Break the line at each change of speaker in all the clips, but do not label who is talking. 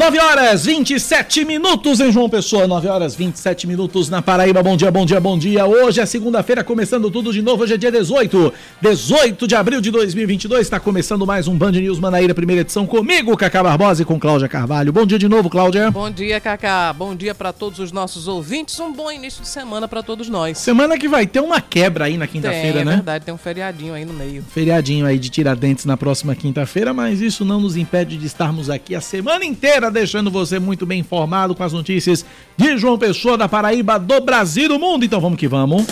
9 horas 27 minutos em João Pessoa, 9 horas 27 minutos na Paraíba. Bom dia, bom dia, bom dia. Hoje é segunda-feira, começando tudo de novo. Hoje é dia 18, 18 de abril de 2022. Está começando mais um Band News Manaíra, primeira edição comigo, Cacá Barbosa e com Cláudia Carvalho. Bom dia de novo, Cláudia.
Bom dia, Cacá. Bom dia para todos os nossos ouvintes. Um bom início de semana para todos nós.
Semana que vai ter uma quebra aí na quinta-feira, né?
É verdade, tem um feriadinho aí no meio.
Feriadinho aí de Tiradentes na próxima quinta-feira, mas isso não nos impede de estarmos aqui a semana inteira deixando você muito bem informado com as notícias de João Pessoa, da Paraíba, do Brasil do mundo. Então vamos que vamos.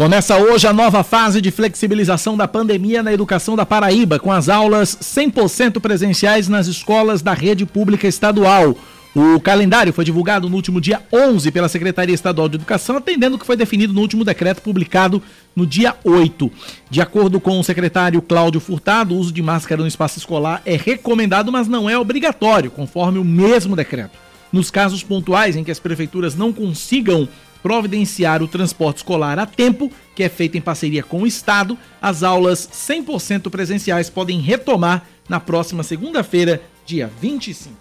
Começa hoje a nova fase de flexibilização da pandemia na educação da Paraíba, com as aulas 100% presenciais nas escolas da rede pública estadual. O calendário foi divulgado no último dia 11 pela Secretaria Estadual de Educação, atendendo o que foi definido no último decreto publicado no dia 8. De acordo com o secretário Cláudio Furtado, o uso de máscara no espaço escolar é recomendado, mas não é obrigatório, conforme o mesmo decreto. Nos casos pontuais em que as prefeituras não consigam providenciar o transporte escolar a tempo, que é feito em parceria com o Estado, as aulas 100% presenciais podem retomar na próxima segunda-feira, dia 25.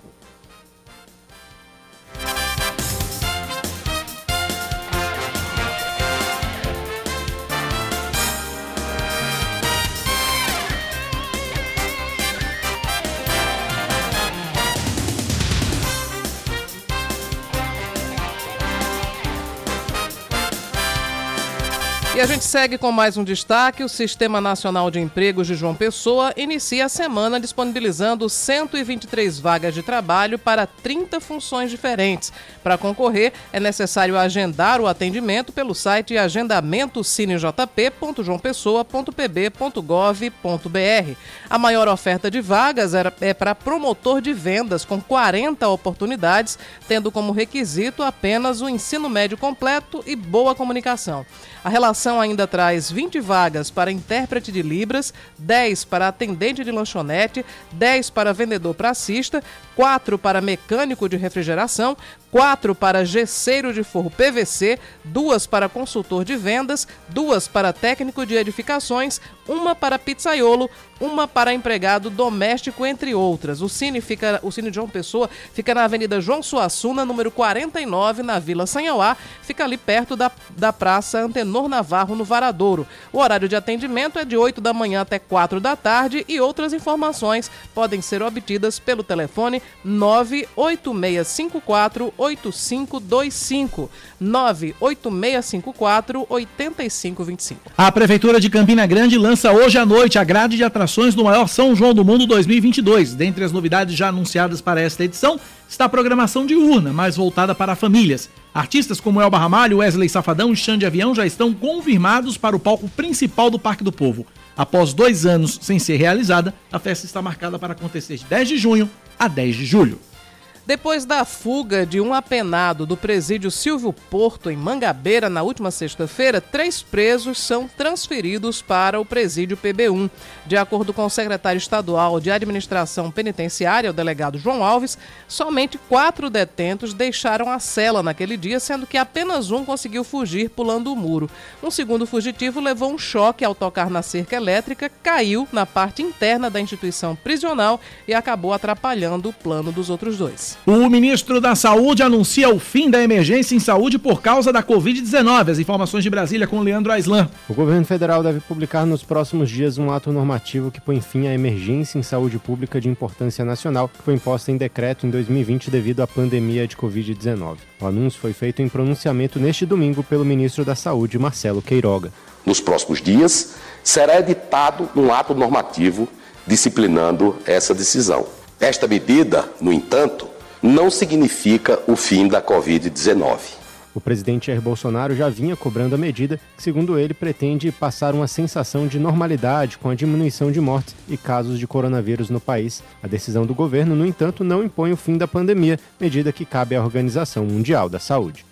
E a gente segue com mais um destaque. O Sistema Nacional de Empregos de João Pessoa inicia a semana disponibilizando 123 vagas de trabalho para 30 funções diferentes. Para concorrer, é necessário agendar o atendimento pelo site agendamentocinejp.joaopessoa.pb.gov.br. A maior oferta de vagas é para promotor de vendas, com 40 oportunidades, tendo como requisito apenas o ensino médio completo e boa comunicação. A relação ainda traz 20 vagas para intérprete de Libras, 10 para atendente de lanchonete, 10 para vendedor pracista, 4 para mecânico de refrigeração, 4 para gesseiro de forro PVC, 2 para consultor de vendas, 2 para técnico de edificações, uma para pizzaiolo, uma para empregado doméstico, entre outras. O Cine, fica, o Cine João Pessoa fica na Avenida João Suassuna, número 49, na Vila Sanhauá, fica ali perto da, da Praça Antenor Navarro, no Varadouro. O horário de atendimento é de 8 da manhã até 4 da tarde e outras informações podem ser obtidas pelo telefone 98654 8525 98654 8525.
A Prefeitura de Campina Grande lança hoje à noite a grade de atrações do maior São João do Mundo 2022. Dentre as novidades já anunciadas para esta edição está a programação diurna, mais voltada para famílias. Artistas como Elba Ramalho, Wesley Safadão e Xande Avião já estão confirmados para o palco principal do Parque do Povo. Após dois anos sem ser realizada, a festa está marcada para acontecer de 10 de junho a 10 de julho.
Depois da fuga de um apenado do presídio Silvio Porto, em Mangabeira, na última sexta-feira, três presos são transferidos para o presídio PB1. De acordo com o secretário estadual de Administração Penitenciária, o delegado João Alves, somente quatro detentos deixaram a cela naquele dia, sendo que apenas um conseguiu fugir pulando o muro. Um segundo fugitivo levou um choque ao tocar na cerca elétrica, caiu na parte interna da instituição prisional e acabou atrapalhando o plano dos outros dois.
O ministro da Saúde anuncia o fim da emergência em saúde por causa da Covid-19. As informações de Brasília com Leandro Aislan.
O governo federal deve publicar nos próximos dias um ato normativo que põe fim à emergência em saúde pública de importância nacional, que foi imposta em decreto em 2020 devido à pandemia de Covid-19. O anúncio foi feito em pronunciamento neste domingo pelo ministro da Saúde, Marcelo Queiroga.
Nos próximos dias, será editado um ato normativo disciplinando essa decisão. Esta medida, no entanto, não significa o fim da Covid-19.
O presidente Jair Bolsonaro já vinha cobrando a medida, que, segundo ele, pretende passar uma sensação de normalidade com a diminuição de mortes e casos de coronavírus no país. A decisão do governo, no entanto, não impõe o fim da pandemia, medida que cabe à Organização Mundial da Saúde.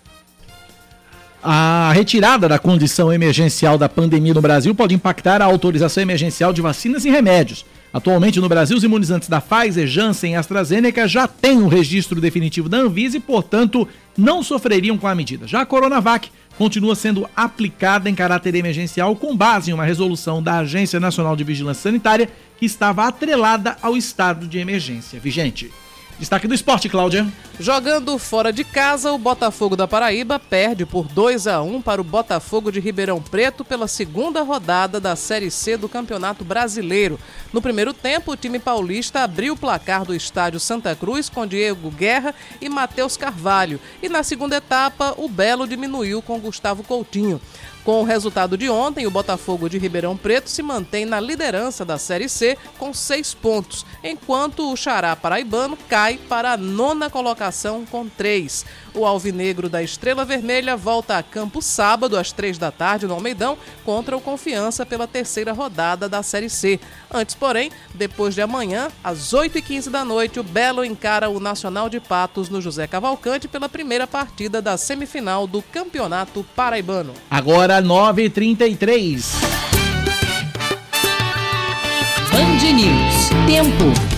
A retirada da condição emergencial da pandemia no Brasil pode impactar a autorização emergencial de vacinas e remédios. Atualmente no Brasil, os imunizantes da Pfizer, Janssen e AstraZeneca já têm o registro definitivo da Anvisa e, portanto, não sofreriam com a medida. Já a Coronavac continua sendo aplicada em caráter emergencial com base em uma resolução da Agência Nacional de Vigilância Sanitária que estava atrelada ao estado de emergência vigente. Destaque do esporte, Cláudia.
Jogando fora de casa, o Botafogo da Paraíba perde por 2 a 1 para o Botafogo de Ribeirão Preto pela segunda rodada da Série C do Campeonato Brasileiro. No primeiro tempo, o time paulista abriu o placar do estádio Santa Cruz com Diego Guerra e Matheus Carvalho. E na segunda etapa, o Belo diminuiu com Gustavo Coutinho. Com o resultado de ontem, o Botafogo de Ribeirão Preto se mantém na liderança da Série C com seis pontos, enquanto o Xará Paraibano cai para a nona colocação com três. O Alvinegro da Estrela Vermelha volta a campo sábado às três da tarde no Almeidão contra o Confiança pela terceira rodada da Série C. Antes, porém, depois de amanhã, às 8h15 da noite, o Belo encara o Nacional de Patos no José Cavalcante pela primeira partida da semifinal do Campeonato Paraibano.
Agora 9h33.
Band News. Tempo.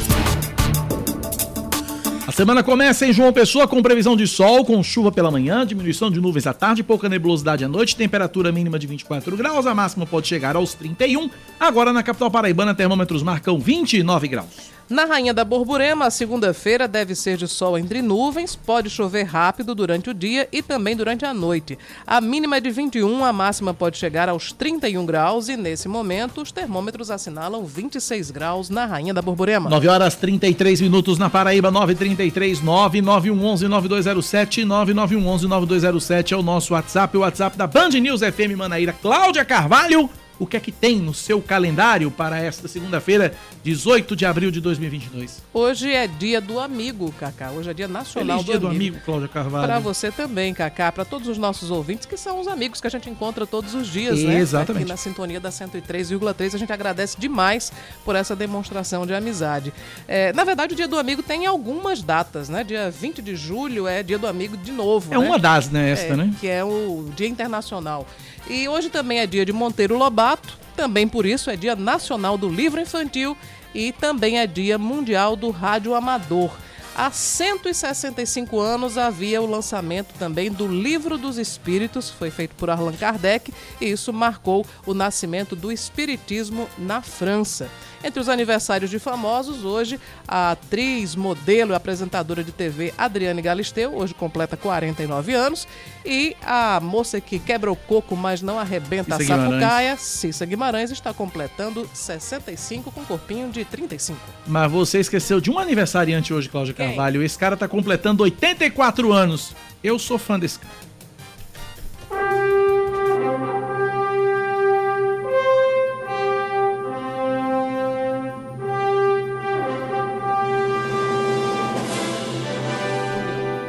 A semana começa em João Pessoa com previsão de sol, com chuva pela manhã, diminuição de nuvens à tarde, pouca nebulosidade à noite, temperatura mínima de 24 graus, a máxima pode chegar aos 31. Agora na capital paraibana, termômetros marcam 29 graus.
Na Rainha da Borborema, a segunda-feira deve ser de sol entre nuvens, pode chover rápido durante o dia e também durante a noite. A mínima é de 21, a máxima pode chegar aos 31 graus e nesse momento os termômetros assinalam 26 graus na Rainha da Borborema.
9 horas 33 minutos na Paraíba, 933 99111 9207 9911 9207 é o nosso WhatsApp, o WhatsApp da Band News FM Manaíra. Cláudia Carvalho o que é que tem no seu calendário para esta segunda-feira, 18 de abril de 2022?
Hoje é dia do amigo, Cacá. Hoje é dia nacional
Feliz
do
dia do
amigo.
amigo, Cláudia Carvalho.
Para você também, Cacá, para todos os nossos ouvintes, que são os amigos que a gente encontra todos os dias,
né? Exatamente.
Aqui na sintonia da 103,3, a gente agradece demais por essa demonstração de amizade. É, na verdade, o dia do amigo tem algumas datas, né? Dia 20 de julho é dia do amigo de novo.
É
né?
uma das, né, esta,
é,
né?
Que é o Dia Internacional. E hoje também é dia de Monteiro Lobato, também por isso é Dia Nacional do Livro Infantil e também é Dia Mundial do Rádio Amador. Há 165 anos havia o lançamento também do Livro dos Espíritos, foi feito por Allan Kardec, e isso marcou o nascimento do Espiritismo na França. Entre os aniversários de famosos, hoje, a atriz, modelo e apresentadora de TV Adriane Galisteu, hoje completa 49 anos, e a moça que quebra o coco, mas não arrebenta
Cissa
a sapucaia, Cissa Guimarães, está completando 65 com corpinho de 35.
Mas você esqueceu de um aniversariante hoje, Cláudia
Quem?
Carvalho. Esse cara tá completando 84 anos. Eu sou fã desse cara.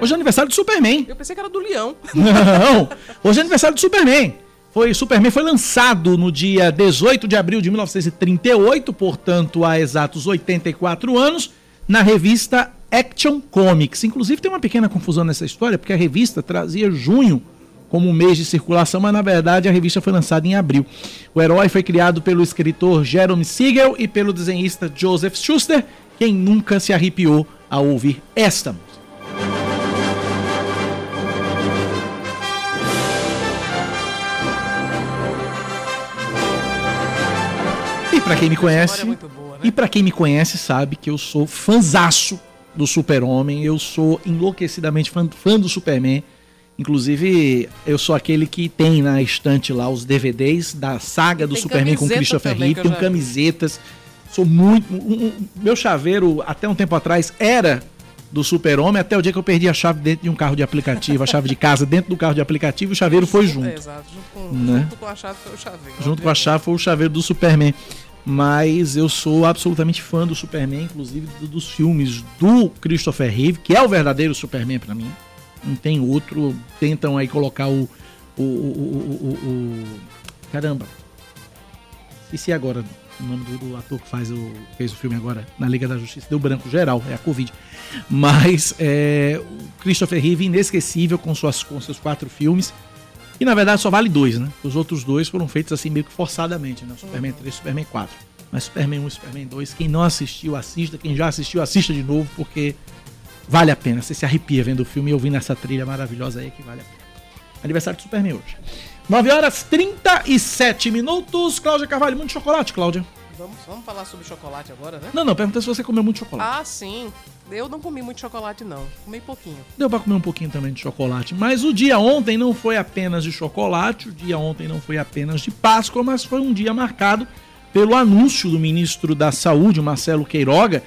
Hoje é aniversário do Superman.
Eu pensei que era do Leão.
Não, hoje é aniversário do Superman. Foi, Superman foi lançado no dia 18 de abril de 1938, portanto, há exatos 84 anos, na revista Action Comics. Inclusive, tem uma pequena confusão nessa história, porque a revista trazia junho como mês de circulação, mas na verdade a revista foi lançada em abril. O herói foi criado pelo escritor Jerome Siegel e pelo desenhista Joseph Schuster, quem nunca se arrepiou ao ouvir esta música. Pra quem me conhece,
História muito boa, né?
e para quem me conhece sabe que eu sou fanzaço do Super-Homem, eu sou enlouquecidamente fã, fã do Superman. Inclusive, eu sou aquele que tem na estante lá os DVDs da saga do
Tem
Superman com Christopher Reeve, tenho
vi.
camisetas. Sou muito. um- um- meu chaveiro, até um tempo atrás, era do Super-Homem, até o dia que eu perdi a chave dentro de um carro de aplicativo, a chave de casa dentro do carro de aplicativo, o chaveiro foi junto.
É, exato. Junto com,
Né?
junto com a chave foi o chaveiro.
Junto com a chave foi o chaveiro do Superman. Mas eu sou absolutamente fã do Superman, inclusive do- dos filmes do Christopher Reeve, que é o verdadeiro Superman pra mim. Não tem outro. Tentam aí colocar o. O. o, o, o- o- caramba. Esqueci agora o nome do, do ator que faz o, fez o filme agora na Liga da Justiça. Deu branco geral, é a Covid. Mas é, o Christopher Reeve, inesquecível com, suas, com seus quatro filmes. E na verdade só vale dois, né? Os outros dois foram feitos assim meio que forçadamente, né? Superman 3 e Superman 4. Mas Superman 1 e Superman 2, quem não assistiu, assista. Quem já assistiu, assista de novo, porque vale a pena. Você se arrepia vendo o filme e ouvindo essa trilha maravilhosa aí que vale a pena. Aniversário do Superman hoje. 9 horas 37 minutos. Cláudia Carvalho, muito chocolate, Cláudia.
Vamos, vamos falar sobre chocolate agora, né?
Não, não, pergunta se você comeu muito chocolate.
Ah, sim. Eu não comi muito chocolate, não. Comi pouquinho.
Deu pra comer um pouquinho também de chocolate. Mas o dia ontem não foi apenas de chocolate, o dia ontem não foi apenas de Páscoa, mas foi um dia marcado pelo anúncio do ministro da Saúde, Marcelo Queiroga,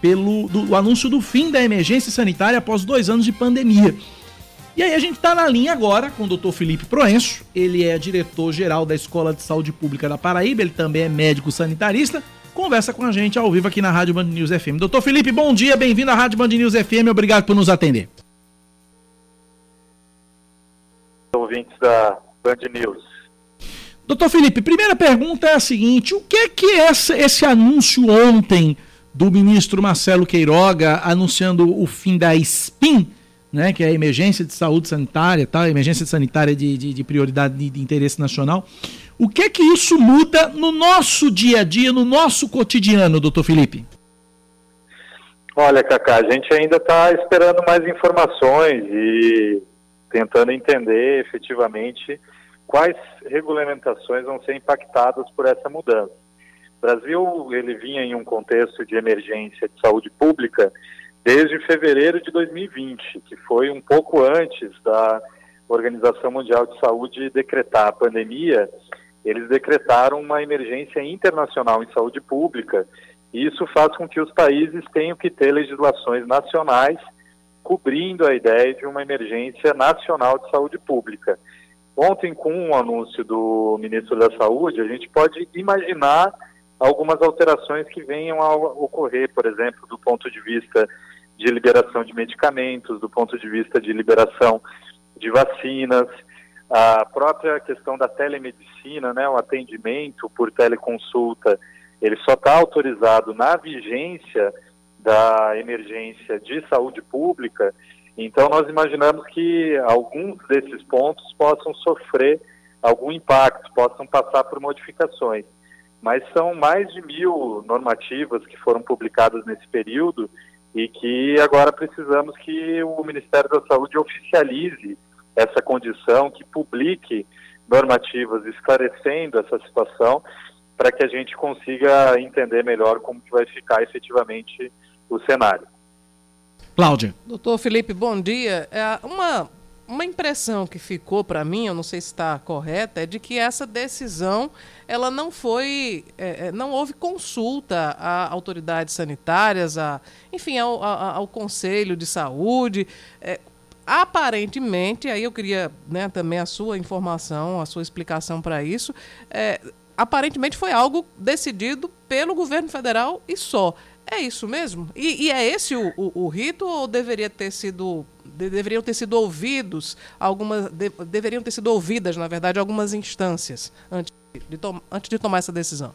pelo do, anúncio do fim da emergência sanitária após dois anos de pandemia. E aí a gente está na linha agora com o Dr. Felipe Proenço, ele é diretor-geral da Escola de Saúde Pública da Paraíba, ele também é médico sanitarista, conversa com a gente ao vivo aqui na Rádio Band News FM. Doutor Felipe, bom dia, bem-vindo à Rádio Band News FM, obrigado por nos atender.
Ouvintes da Band News.
Doutor Felipe, primeira pergunta é a seguinte: o que é que essa, esse anúncio ontem do ministro Marcelo Queiroga anunciando o fim da SPIN né, que é a emergência de saúde sanitária, tá, emergência sanitária de, de, de prioridade de, de, interesse nacional. O que é que isso muda no nosso dia a dia, no nosso cotidiano, doutor Felipe?
Olha, Cacá, a gente ainda está esperando mais informações e tentando entender efetivamente quais regulamentações vão ser impactadas por essa mudança. O Brasil ele vinha em um contexto de emergência de saúde pública desde fevereiro de 2020, que foi um pouco antes da Organização Mundial de Saúde decretar a pandemia, eles decretaram uma emergência internacional em saúde pública, e isso faz com que os países tenham que ter legislações nacionais cobrindo a ideia de uma emergência nacional de saúde pública. Ontem, com um anúncio do ministro da Saúde, a gente pode imaginar algumas alterações que venham a ocorrer, por exemplo, do ponto de vista de liberação de medicamentos, do ponto de vista de liberação de vacinas, a própria questão da telemedicina, né, o atendimento por teleconsulta, ele só está autorizado na vigência da emergência de saúde pública. Então, nós imaginamos que alguns desses pontos possam sofrer algum impacto, possam passar por modificações. Mas são mais de mil normativas que foram publicadas nesse período e que agora precisamos que o Ministério da Saúde oficialize essa condição, que publique normativas esclarecendo essa situação, para que a gente consiga entender melhor como que vai ficar efetivamente o cenário.
Cláudia.
Doutor Felipe, bom dia. É uma uma impressão que ficou para mim, eu não sei se está correta, é de que essa decisão ela não foi, é, é, não houve consulta a autoridades sanitárias, a, enfim, ao, a, ao Conselho de Saúde. É, aparentemente, aí eu queria né, também a sua informação, a sua explicação para isso. É, aparentemente foi algo decidido pelo governo federal e só. É isso mesmo? E, e é esse o, o, o, rito ou deveria ter sido de, deveriam ter sido ouvidos algumas de, deveriam ter sido ouvidas na verdade algumas instâncias antes de, to, antes de tomar essa decisão?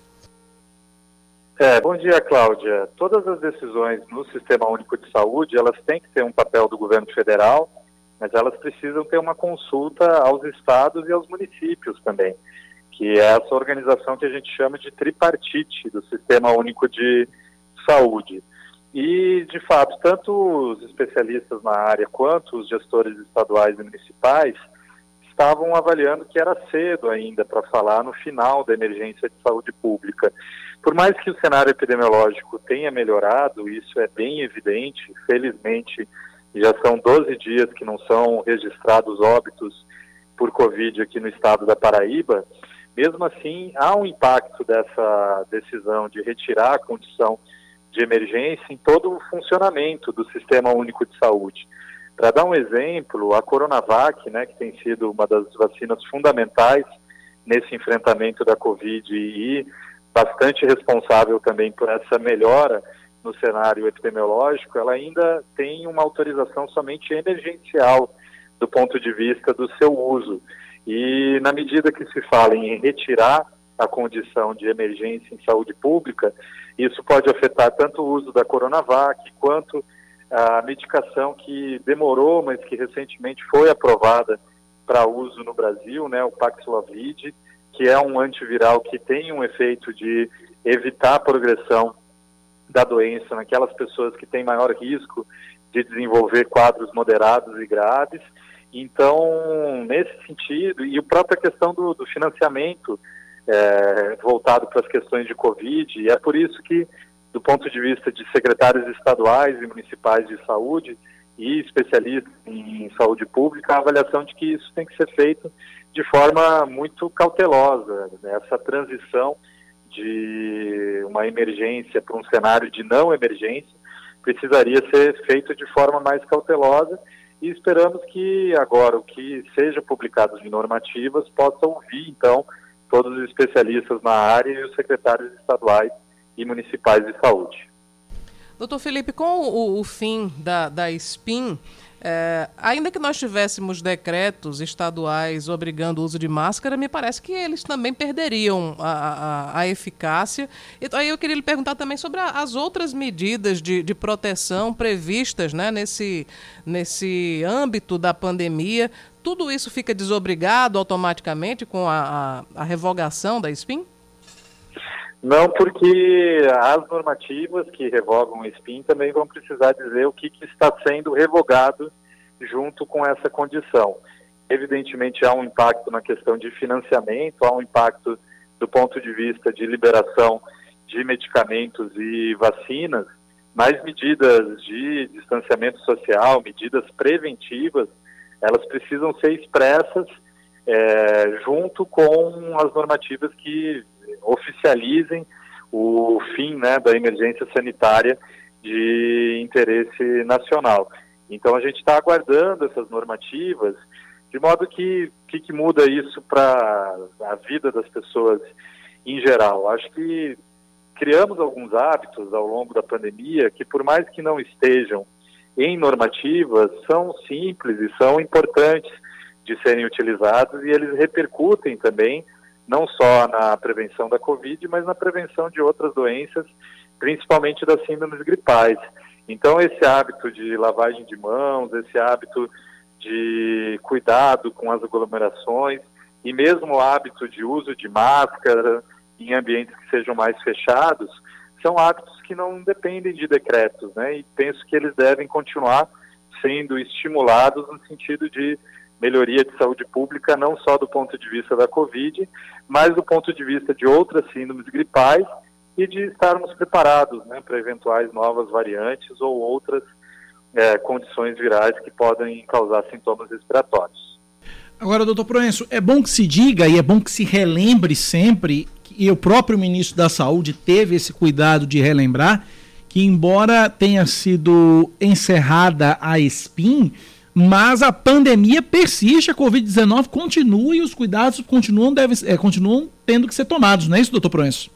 É, bom dia, Cláudia. Todas as decisões no Sistema Único de Saúde, elas têm que ter um papel do governo federal, mas elas precisam ter uma consulta aos estados e aos municípios também, que é essa organização que a gente chama de tripartite do Sistema Único de Saúde. E, de fato, tanto os especialistas na área quanto os gestores estaduais e municipais estavam avaliando que era cedo ainda para falar no final da emergência de saúde pública. Por mais que o cenário epidemiológico tenha melhorado, isso é bem evidente, felizmente já são 12 dias que não são registrados óbitos por Covid aqui no estado da Paraíba, mesmo assim há um impacto dessa decisão de retirar a condição de emergência em todo o funcionamento do Sistema Único de Saúde. Para dar um exemplo, a Coronavac, né, que tem sido uma das vacinas fundamentais nesse enfrentamento da Covid e bastante responsável também por essa melhora no cenário epidemiológico, ela ainda tem uma autorização somente emergencial do ponto de vista do seu uso. E na medida que se fala em retirar a condição de emergência em saúde pública, isso pode afetar tanto o uso da Coronavac quanto a medicação que demorou, mas que recentemente foi aprovada para uso no Brasil, né, o Paxlovid, que é um antiviral que tem um efeito de evitar a progressão da doença naquelas pessoas que têm maior risco de desenvolver quadros moderados e graves. Então, nesse sentido, e a própria questão do, do financiamento é, voltado para as questões de Covid, e é por isso que, do ponto de vista de secretários estaduais e municipais de saúde e especialistas em saúde pública, a avaliação de que isso tem que ser feito de forma muito cautelosa. Né? Essa transição de uma emergência para um cenário de não emergência precisaria ser feito de forma mais cautelosa e esperamos que agora o que seja publicado de normativas possa ouvir então todos os especialistas na área e os secretários estaduais e municipais de saúde.
Doutor Felipe, com o, o fim da, da SPIN, é, ainda que nós tivéssemos decretos estaduais obrigando o uso de máscara, me parece que eles também perderiam a, a, a eficácia. Então, aí eu queria lhe perguntar também sobre a, as outras medidas de, de proteção previstas né, nesse, nesse âmbito da pandemia. Tudo isso fica desobrigado automaticamente com a, a, a revogação da SPIN?
Não, porque as normativas que revogam o SPIN também vão precisar dizer o que, que está sendo revogado junto com essa condição. Evidentemente, há um impacto na questão de financiamento, há um impacto do ponto de vista de liberação de medicamentos e vacinas, mas medidas de distanciamento social, medidas preventivas, elas precisam ser expressas é, junto com as normativas que oficializem o fim né, da emergência sanitária de interesse nacional. Então a gente está aguardando essas normativas, de modo que que, que muda isso para a vida das pessoas em geral. Acho que criamos alguns hábitos ao longo da pandemia que, por mais que não estejam em normativas, são simples e são importantes de serem utilizados e eles repercutem também não só na prevenção da Covid, mas na prevenção de outras doenças, principalmente das síndromes gripais. Então, esse hábito de lavagem de mãos, esse hábito de cuidado com as aglomerações e mesmo o hábito de uso de máscara em ambientes que sejam mais fechados, são hábitos que não dependem de decretos, né? E penso que eles devem continuar sendo estimulados no sentido de melhoria de saúde pública, não só do ponto de vista da Covid, mas do ponto de vista de outras síndromes gripais e de estarmos preparados né, para eventuais novas variantes ou outras é, condições virais que podem causar sintomas respiratórios.
Agora, doutor Proenço, é bom que se diga e é bom que se relembre sempre, e o próprio ministro da Saúde teve esse cuidado de relembrar, que embora tenha sido encerrada a SPIN, mas a pandemia persiste, a Covid-19 continua e os cuidados continuam, é, continuam tendo que ser tomados, não é isso, doutor Proenço?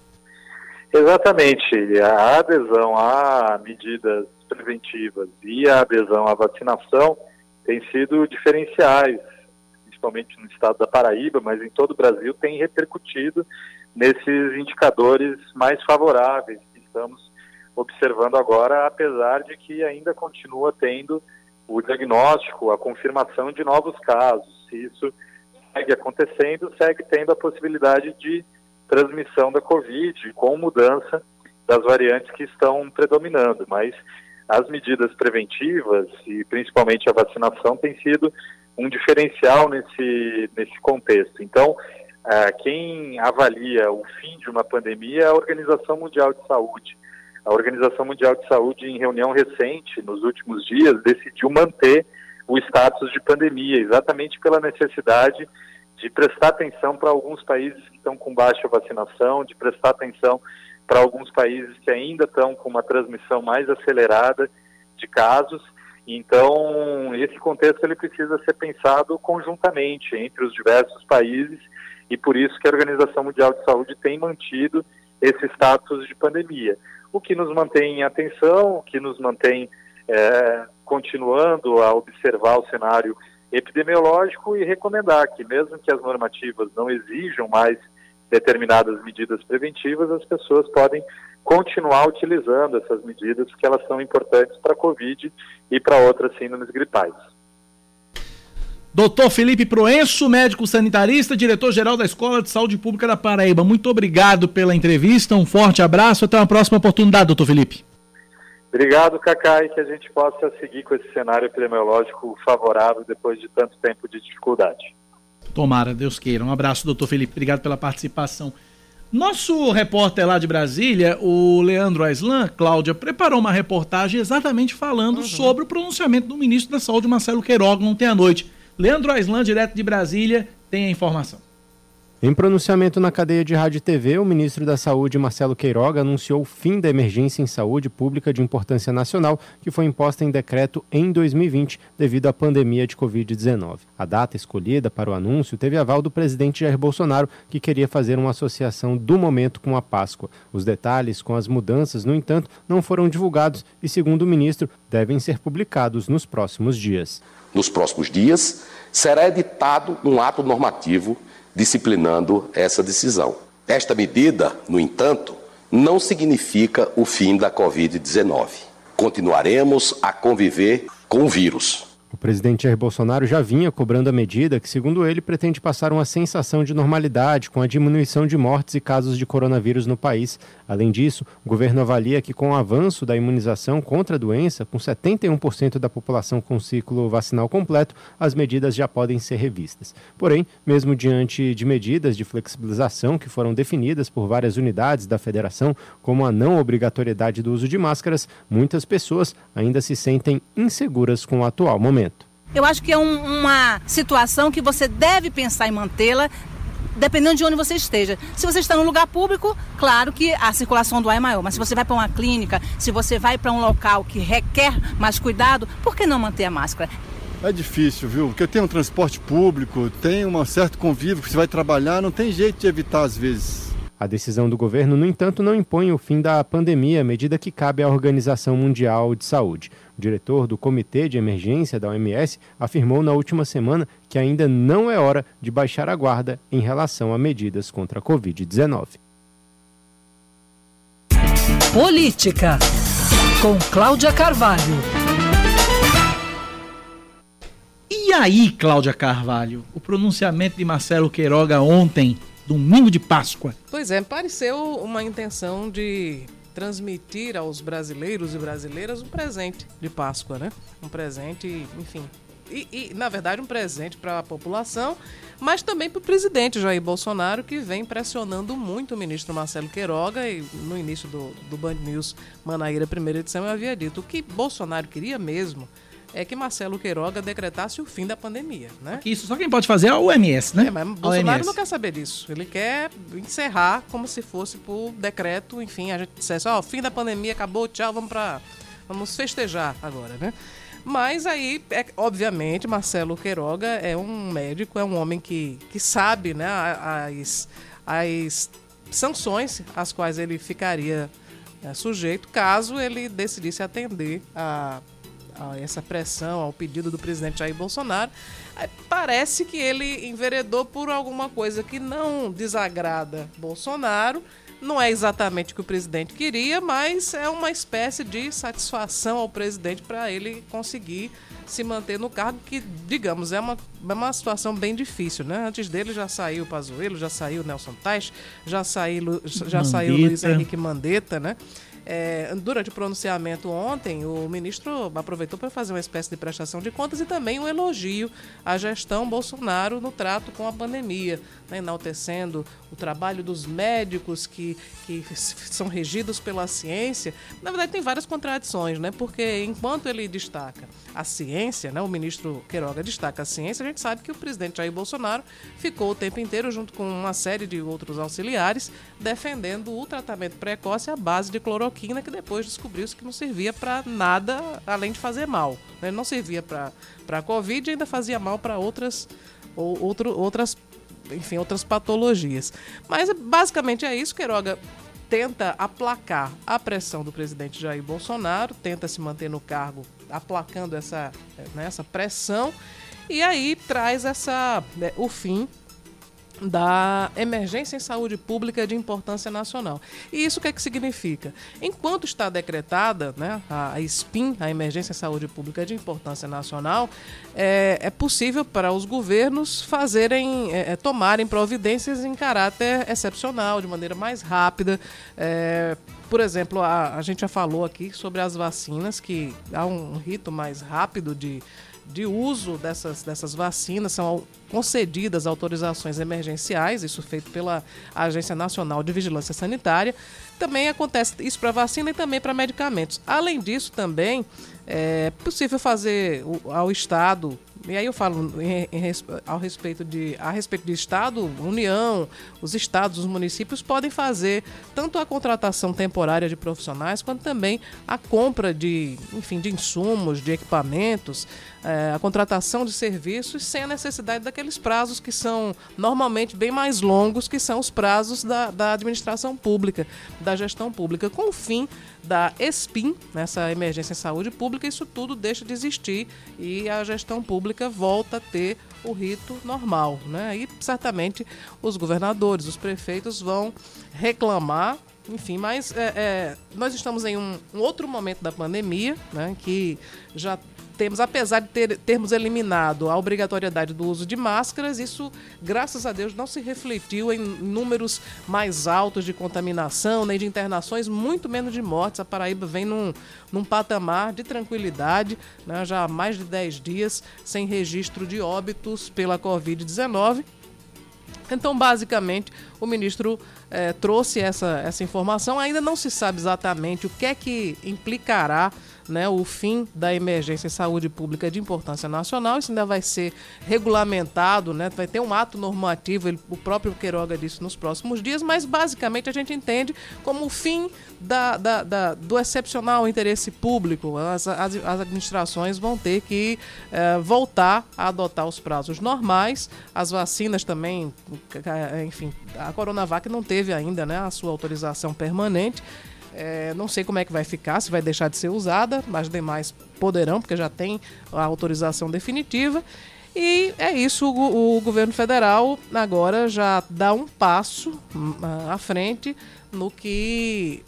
Exatamente. A adesão a medidas preventivas e a adesão à vacinação têm sido diferenciais, principalmente no estado da Paraíba, mas em todo o Brasil, tem repercutido nesses indicadores mais favoráveis que estamos observando agora, apesar de que ainda continua tendo o diagnóstico, a confirmação de novos casos. Se isso segue acontecendo, segue tendo a possibilidade de transmissão da Covid, com mudança das variantes que estão predominando. Mas as medidas preventivas e principalmente a vacinação tem sido um diferencial nesse, nesse contexto. Então, uh, quem avalia o fim de uma pandemia é a Organização Mundial de Saúde. A Organização Mundial de Saúde, em reunião recente, nos últimos dias, decidiu manter o status de pandemia, exatamente pela necessidade de prestar atenção para alguns países que estão com baixa vacinação, de prestar atenção para alguns países que ainda estão com uma transmissão mais acelerada de casos. Então, esse contexto ele precisa ser pensado conjuntamente entre os diversos países e por isso que a Organização Mundial de Saúde tem mantido esse status de pandemia o que nos mantém em atenção, o que nos mantém é, continuando a observar o cenário epidemiológico e recomendar que, mesmo que as normativas não exijam mais determinadas medidas preventivas, as pessoas podem continuar utilizando essas medidas, porque elas são importantes para a Covid e para outras síndromes gripais.
Doutor Felipe Proenço, médico sanitarista, diretor-geral da Escola de Saúde Pública da Paraíba. Muito obrigado pela entrevista, um forte abraço, até uma próxima oportunidade, doutor Felipe.
Obrigado, Cacá, e que a gente possa seguir com esse cenário epidemiológico favorável depois de tanto tempo de dificuldade.
Tomara, Deus queira. Um abraço, doutor Felipe. Obrigado pela participação. Nosso repórter lá de Brasília, o Leandro Aislan, Cláudia, preparou uma reportagem exatamente falando uhum. sobre o pronunciamento do ministro da Saúde, Marcelo Queiroga, ontem à noite. Leandro Aislan, direto de Brasília, tem a informação.
Em pronunciamento na cadeia de rádio e TV, o ministro da Saúde, Marcelo Queiroga, anunciou o fim da emergência em saúde pública de importância nacional, que foi imposta em decreto em 2020 devido à pandemia de Covid-19. A data escolhida para o anúncio teve aval do presidente Jair Bolsonaro, que queria fazer uma associação do momento com a Páscoa. Os detalhes com as mudanças, no entanto, não foram divulgados e, segundo o ministro, devem ser publicados nos próximos dias.
Nos próximos dias, será editado um ato normativo disciplinando essa decisão. Esta medida, no entanto, não significa o fim da Covid-19. Continuaremos a conviver com o vírus.
O presidente Jair Bolsonaro já vinha cobrando a medida que, segundo ele, pretende passar uma sensação de normalidade com a diminuição de mortes e casos de coronavírus no país. Além disso, o governo avalia que, com o avanço da imunização contra a doença, com 71% da população com ciclo vacinal completo, as medidas já podem ser revistas. Porém, mesmo diante de medidas de flexibilização que foram definidas por várias unidades da federação, como a não obrigatoriedade do uso de máscaras, muitas pessoas ainda se sentem inseguras com o atual momento.
Eu acho que é um, uma situação que você deve pensar em mantê-la dependendo de onde você esteja. Se você está num lugar público, claro que a circulação do ar é maior, mas se você vai para uma clínica, se você vai para um local que requer mais cuidado, por que não manter a máscara?
É difícil, viu? Porque tem um transporte público, tem um certo convívio você vai trabalhar, não tem jeito de evitar às vezes.
A decisão do governo, no entanto, não impõe o fim da pandemia, medida que cabe à Organização Mundial de Saúde. O diretor do Comitê de Emergência da OMS afirmou na última semana que ainda não é hora de baixar a guarda em relação a medidas contra a Covid-19.
Política, com Cláudia Carvalho.
E aí, Cláudia Carvalho, o pronunciamento de Marcelo Queiroga ontem domingo de Páscoa.
Pois é, pareceu uma intenção de transmitir aos brasileiros e brasileiras um presente de Páscoa, né? Um presente, enfim. E, e na verdade, um presente para a população, mas também para o presidente Jair Bolsonaro, que vem pressionando muito o ministro Marcelo Queiroga. E no início do, do Band News Manaíra, primeira edição, eu havia dito o que Bolsonaro queria mesmo é que Marcelo Queiroga decretasse o fim da pandemia, né?
Isso só quem pode fazer é o OMS, né?
É, mas Bolsonaro OMS. não quer saber disso. Ele quer encerrar como se fosse por decreto, enfim, a gente dissesse, ó, oh, fim da pandemia, acabou, tchau, vamos para vamos festejar agora, né? Mas aí, é, obviamente, Marcelo Queiroga é um médico, é um homem que, que sabe né, as, as sanções às quais ele ficaria é, sujeito caso ele decidisse atender a a essa pressão, ao pedido do presidente Jair Bolsonaro, parece que ele enveredou por alguma coisa que não desagrada Bolsonaro. Não é exatamente o que o presidente queria, mas é uma espécie de satisfação ao presidente para ele conseguir se manter no cargo, que, digamos, é uma, é uma situação bem difícil, né? Antes dele já saiu o Pazuello, já saiu Nelson Tais, já saiu, já saiu Luiz Henrique Mandetta, né? É, durante o pronunciamento ontem, o ministro aproveitou para fazer uma espécie de prestação de contas e também um elogio à gestão Bolsonaro no trato com a pandemia, né, enaltecendo o trabalho dos médicos que, que são regidos pela ciência. Na verdade, tem várias contradições, né? Porque enquanto ele destaca a ciência, né, o ministro Queiroga destaca a ciência, a gente sabe que o presidente Jair Bolsonaro ficou o tempo inteiro, junto com uma série de outros auxiliares, defendendo o tratamento precoce à base de cloroquina cloroquina que depois descobriu-se que não servia para nada além de fazer mal. Ele não servia para a Covid e ainda fazia mal para outras, ou, outro, outras, enfim, outras patologias. Mas basicamente é isso. Queiroga tenta aplacar a pressão do presidente Jair Bolsonaro, tenta se manter no cargo aplacando essa, né, essa pressão e aí traz essa, né, o fim da emergência em saúde pública de importância nacional. E isso o que, é que significa? Enquanto está decretada né, a SPIN, a emergência em saúde pública de importância nacional, é, é possível para os governos fazerem, é, é tomarem providências em caráter excepcional, de maneira mais rápida. É, por exemplo, a, a gente já falou aqui sobre as vacinas, que há um rito mais rápido de de uso dessas, dessas vacinas, são concedidas autorizações emergenciais, isso feito pela Agência Nacional de Vigilância Sanitária. Também acontece isso para vacina e também para medicamentos. Além disso, também é possível fazer ao Estado e aí eu falo em, em, ao respeito de a respeito de Estado, União, os estados, os municípios podem fazer tanto a contratação temporária de profissionais quanto também a compra de, enfim, de insumos, de equipamentos, é, a contratação de serviços sem a necessidade daqueles prazos que são normalmente bem mais longos, que são os prazos da, da administração pública, da gestão pública, com o fim da ESPIM, nessa emergência em saúde pública, isso tudo deixa de existir e a gestão pública volta a ter o rito normal. Né? E certamente os governadores, os prefeitos vão reclamar enfim, mas é, é, nós estamos em um, um, outro momento da pandemia, né, que já temos, apesar de ter, termos eliminado a obrigatoriedade do uso de máscaras, isso, graças a Deus, não se refletiu em números mais altos de contaminação, nem de internações, muito menos de mortes. A Paraíba vem num, num patamar de tranquilidade, né, já há mais de 10 dias sem registro de óbitos pela Covid-19. Então, basicamente, o ministro eh, trouxe essa, essa informação. Ainda não se sabe exatamente o que é que implicará né, o fim da emergência em saúde pública de importância nacional. Isso ainda vai ser regulamentado, né, vai ter um ato normativo, ele, o próprio Queiroga disse nos próximos dias, mas basicamente a gente entende como o fim da, da, da do excepcional interesse público. As, as, as administrações vão ter que eh, voltar a adotar os prazos normais, as vacinas também, enfim, a Coronavac não teve ainda né, a sua autorização permanente. É, não sei como é que vai ficar, se vai deixar de ser usada, mas demais poderão, porque já tem a autorização definitiva. E é isso, o, o governo federal agora já dá um passo hum, à frente no que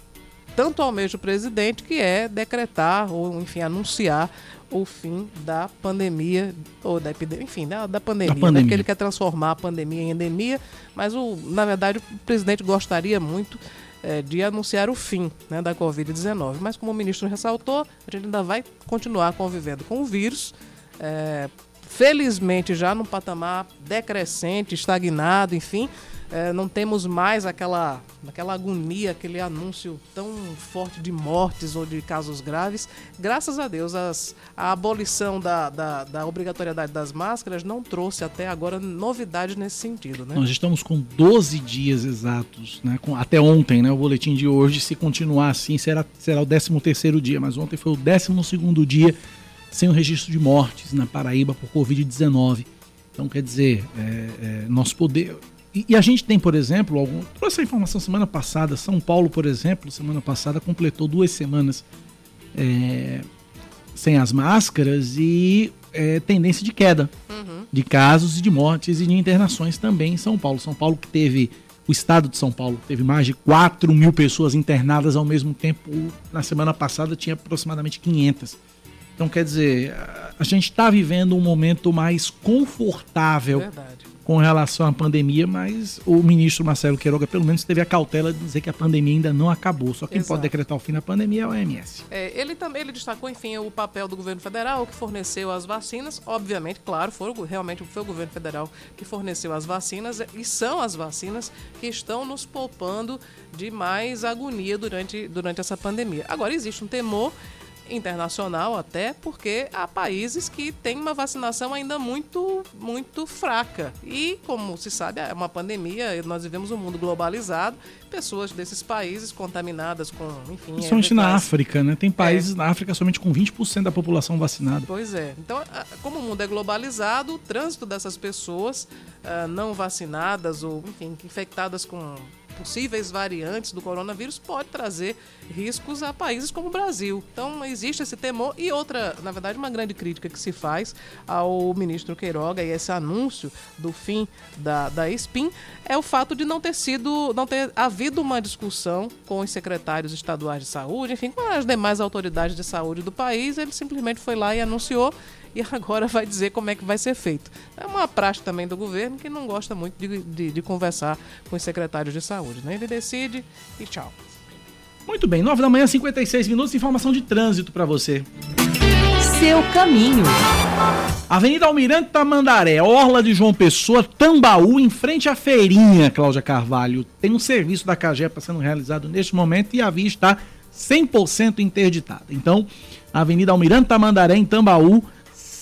tanto almeja o presidente, que é decretar ou, enfim, anunciar o fim da pandemia, ou da epidemia, enfim, da, da pandemia, da pandemia. Né? que ele quer transformar a pandemia em endemia, mas o, na verdade o presidente gostaria muito é, de anunciar o fim né, da Covid-19. Mas, como o ministro ressaltou, a gente ainda vai continuar convivendo com o vírus. É, felizmente, já num patamar decrescente, estagnado, enfim, é, não temos mais aquela, aquela agonia, aquele anúncio tão forte de mortes ou de casos graves. Graças a Deus, as, a abolição da, da, da, obrigatoriedade das máscaras não trouxe até agora novidade nesse sentido. Né?
Nós estamos com 12 dias exatos, né? com, até ontem, né? o boletim de hoje, se continuar assim, será, será o 13 terceiro dia, mas ontem foi o 12 segundo dia sem o registro de mortes na Paraíba por Covid-19. Então, quer dizer, é, é, nosso poder e, e, a gente tem, por exemplo, algum, trouxe essa informação semana passada. São Paulo, por exemplo, semana passada completou duas semanas é, sem as máscaras e é, tendência de queda uhum. de casos e de mortes e de internações também em São Paulo. São Paulo que teve, o estado de São Paulo teve mais de 4 mil pessoas internadas ao mesmo tempo. Na semana passada tinha aproximadamente 500. Então, quer dizer, a gente está vivendo um momento mais confortável Verdade com relação à pandemia, mas o ministro Marcelo Queiroga pelo menos teve a cautela de dizer que a pandemia ainda não acabou. Só quem Exato. pode decretar o fim da pandemia é o OMS.
É, ele também ele destacou, enfim, o papel do governo federal que forneceu as vacinas. Obviamente, claro, foi, realmente foi o governo federal que forneceu as vacinas e são as vacinas que estão nos poupando de mais agonia durante, durante essa pandemia. Agora, existe um temor internacional até, porque há países que têm uma vacinação ainda muito, muito fraca. E, como se sabe, é uma pandemia, nós vivemos um mundo globalizado, pessoas desses países contaminadas com, enfim...
Principalmente na África, né? Tem países é. na África somente com 20% da população vacinada.
Pois é. Então, como o mundo é globalizado, o trânsito dessas pessoas uh, não vacinadas ou, enfim, infectadas com possíveis variantes do coronavírus pode trazer riscos a países como o Brasil. Então, existe esse temor. E outra, na verdade, uma grande crítica que se faz ao ministro Queiroga e esse anúncio do fim da, da SPIN é o fato de não ter sido, não ter havido uma discussão com os secretários estaduais de saúde, enfim, com as demais autoridades de saúde do país. Ele simplesmente foi lá e anunciou e agora vai dizer como é que vai ser feito. É uma prática também do governo que não gosta muito de, de, de conversar com os secretários de saúde. Né? Ele decide e tchau.
Muito bem, 9 da manhã, 56 minutos, informação de trânsito para você.
Seu caminho.
Avenida Almirante Tamandaré, Orla de João Pessoa, Tambaú, em frente à feirinha, Cláudia Carvalho. Tem um serviço da Cagepa sendo realizado neste momento e a via está 100% interditada. Então, Avenida Almirante Tamandaré, em Tambaú,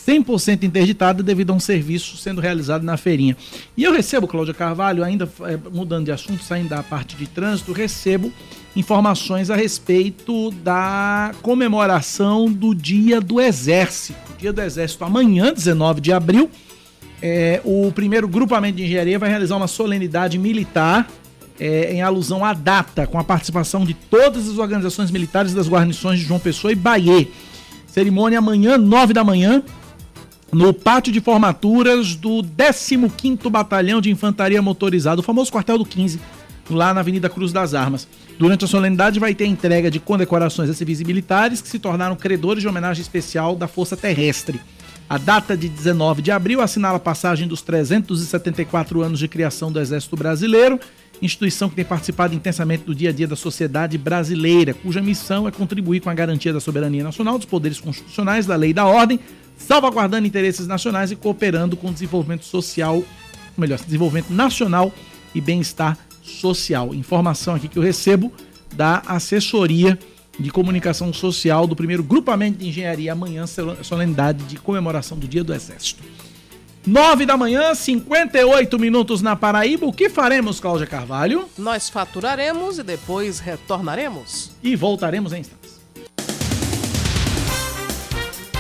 100% interditada devido a um serviço sendo realizado na feirinha. E eu recebo, Cláudia Carvalho, ainda é, mudando de assunto, saindo da parte de trânsito, recebo informações a respeito da comemoração do Dia do Exército. Dia do Exército amanhã, 19 de abril, é, o primeiro grupamento de engenharia vai realizar uma solenidade militar é, em alusão à data, com a participação de todas as organizações militares das guarnições de João Pessoa e Bahia. Cerimônia amanhã, 9 da manhã, no pátio de formaturas do 15º Batalhão de Infantaria Motorizada, o famoso quartel do 15, lá na Avenida Cruz das Armas. Durante a solenidade vai ter entrega de condecorações a civis e militares que se tornaram credores de homenagem especial da Força Terrestre. A data de 19 de abril assinala a passagem dos 374 anos de criação do Exército Brasileiro, instituição que tem participado intensamente do dia a dia da sociedade brasileira, cuja missão é contribuir com a garantia da soberania nacional, dos poderes constitucionais, da lei e da ordem, salvaguardando interesses nacionais e cooperando com o desenvolvimento social, melhor, desenvolvimento nacional e bem-estar social. Informação aqui que eu recebo da assessoria de comunicação social do primeiro grupamento de engenharia amanhã, solenidade de comemoração do Dia do Exército. 9 da manhã, 58 minutos na Paraíba. O que faremos, Cláudia Carvalho?
Nós faturaremos e depois retornaremos.
E voltaremos em instantes.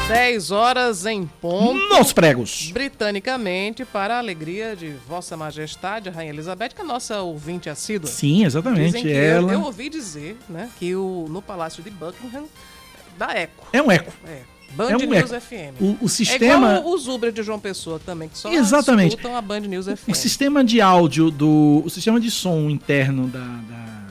10 horas em ponto.
Nos pregos.
Britanicamente, para a alegria de Vossa Majestade, a Rainha Elizabeth, que é a nossa ouvinte assídua.
Sim, exatamente.
Ela... Eu, eu, ouvi dizer né, que o, no Palácio de Buckingham dá eco.
É um eco.
É. Band é um News eco. FM.
O, o sistema.
É igual os Uber de João Pessoa também, que só
Exatamente.
escutam a Band News FM.
O sistema de áudio do. O sistema de som interno da, da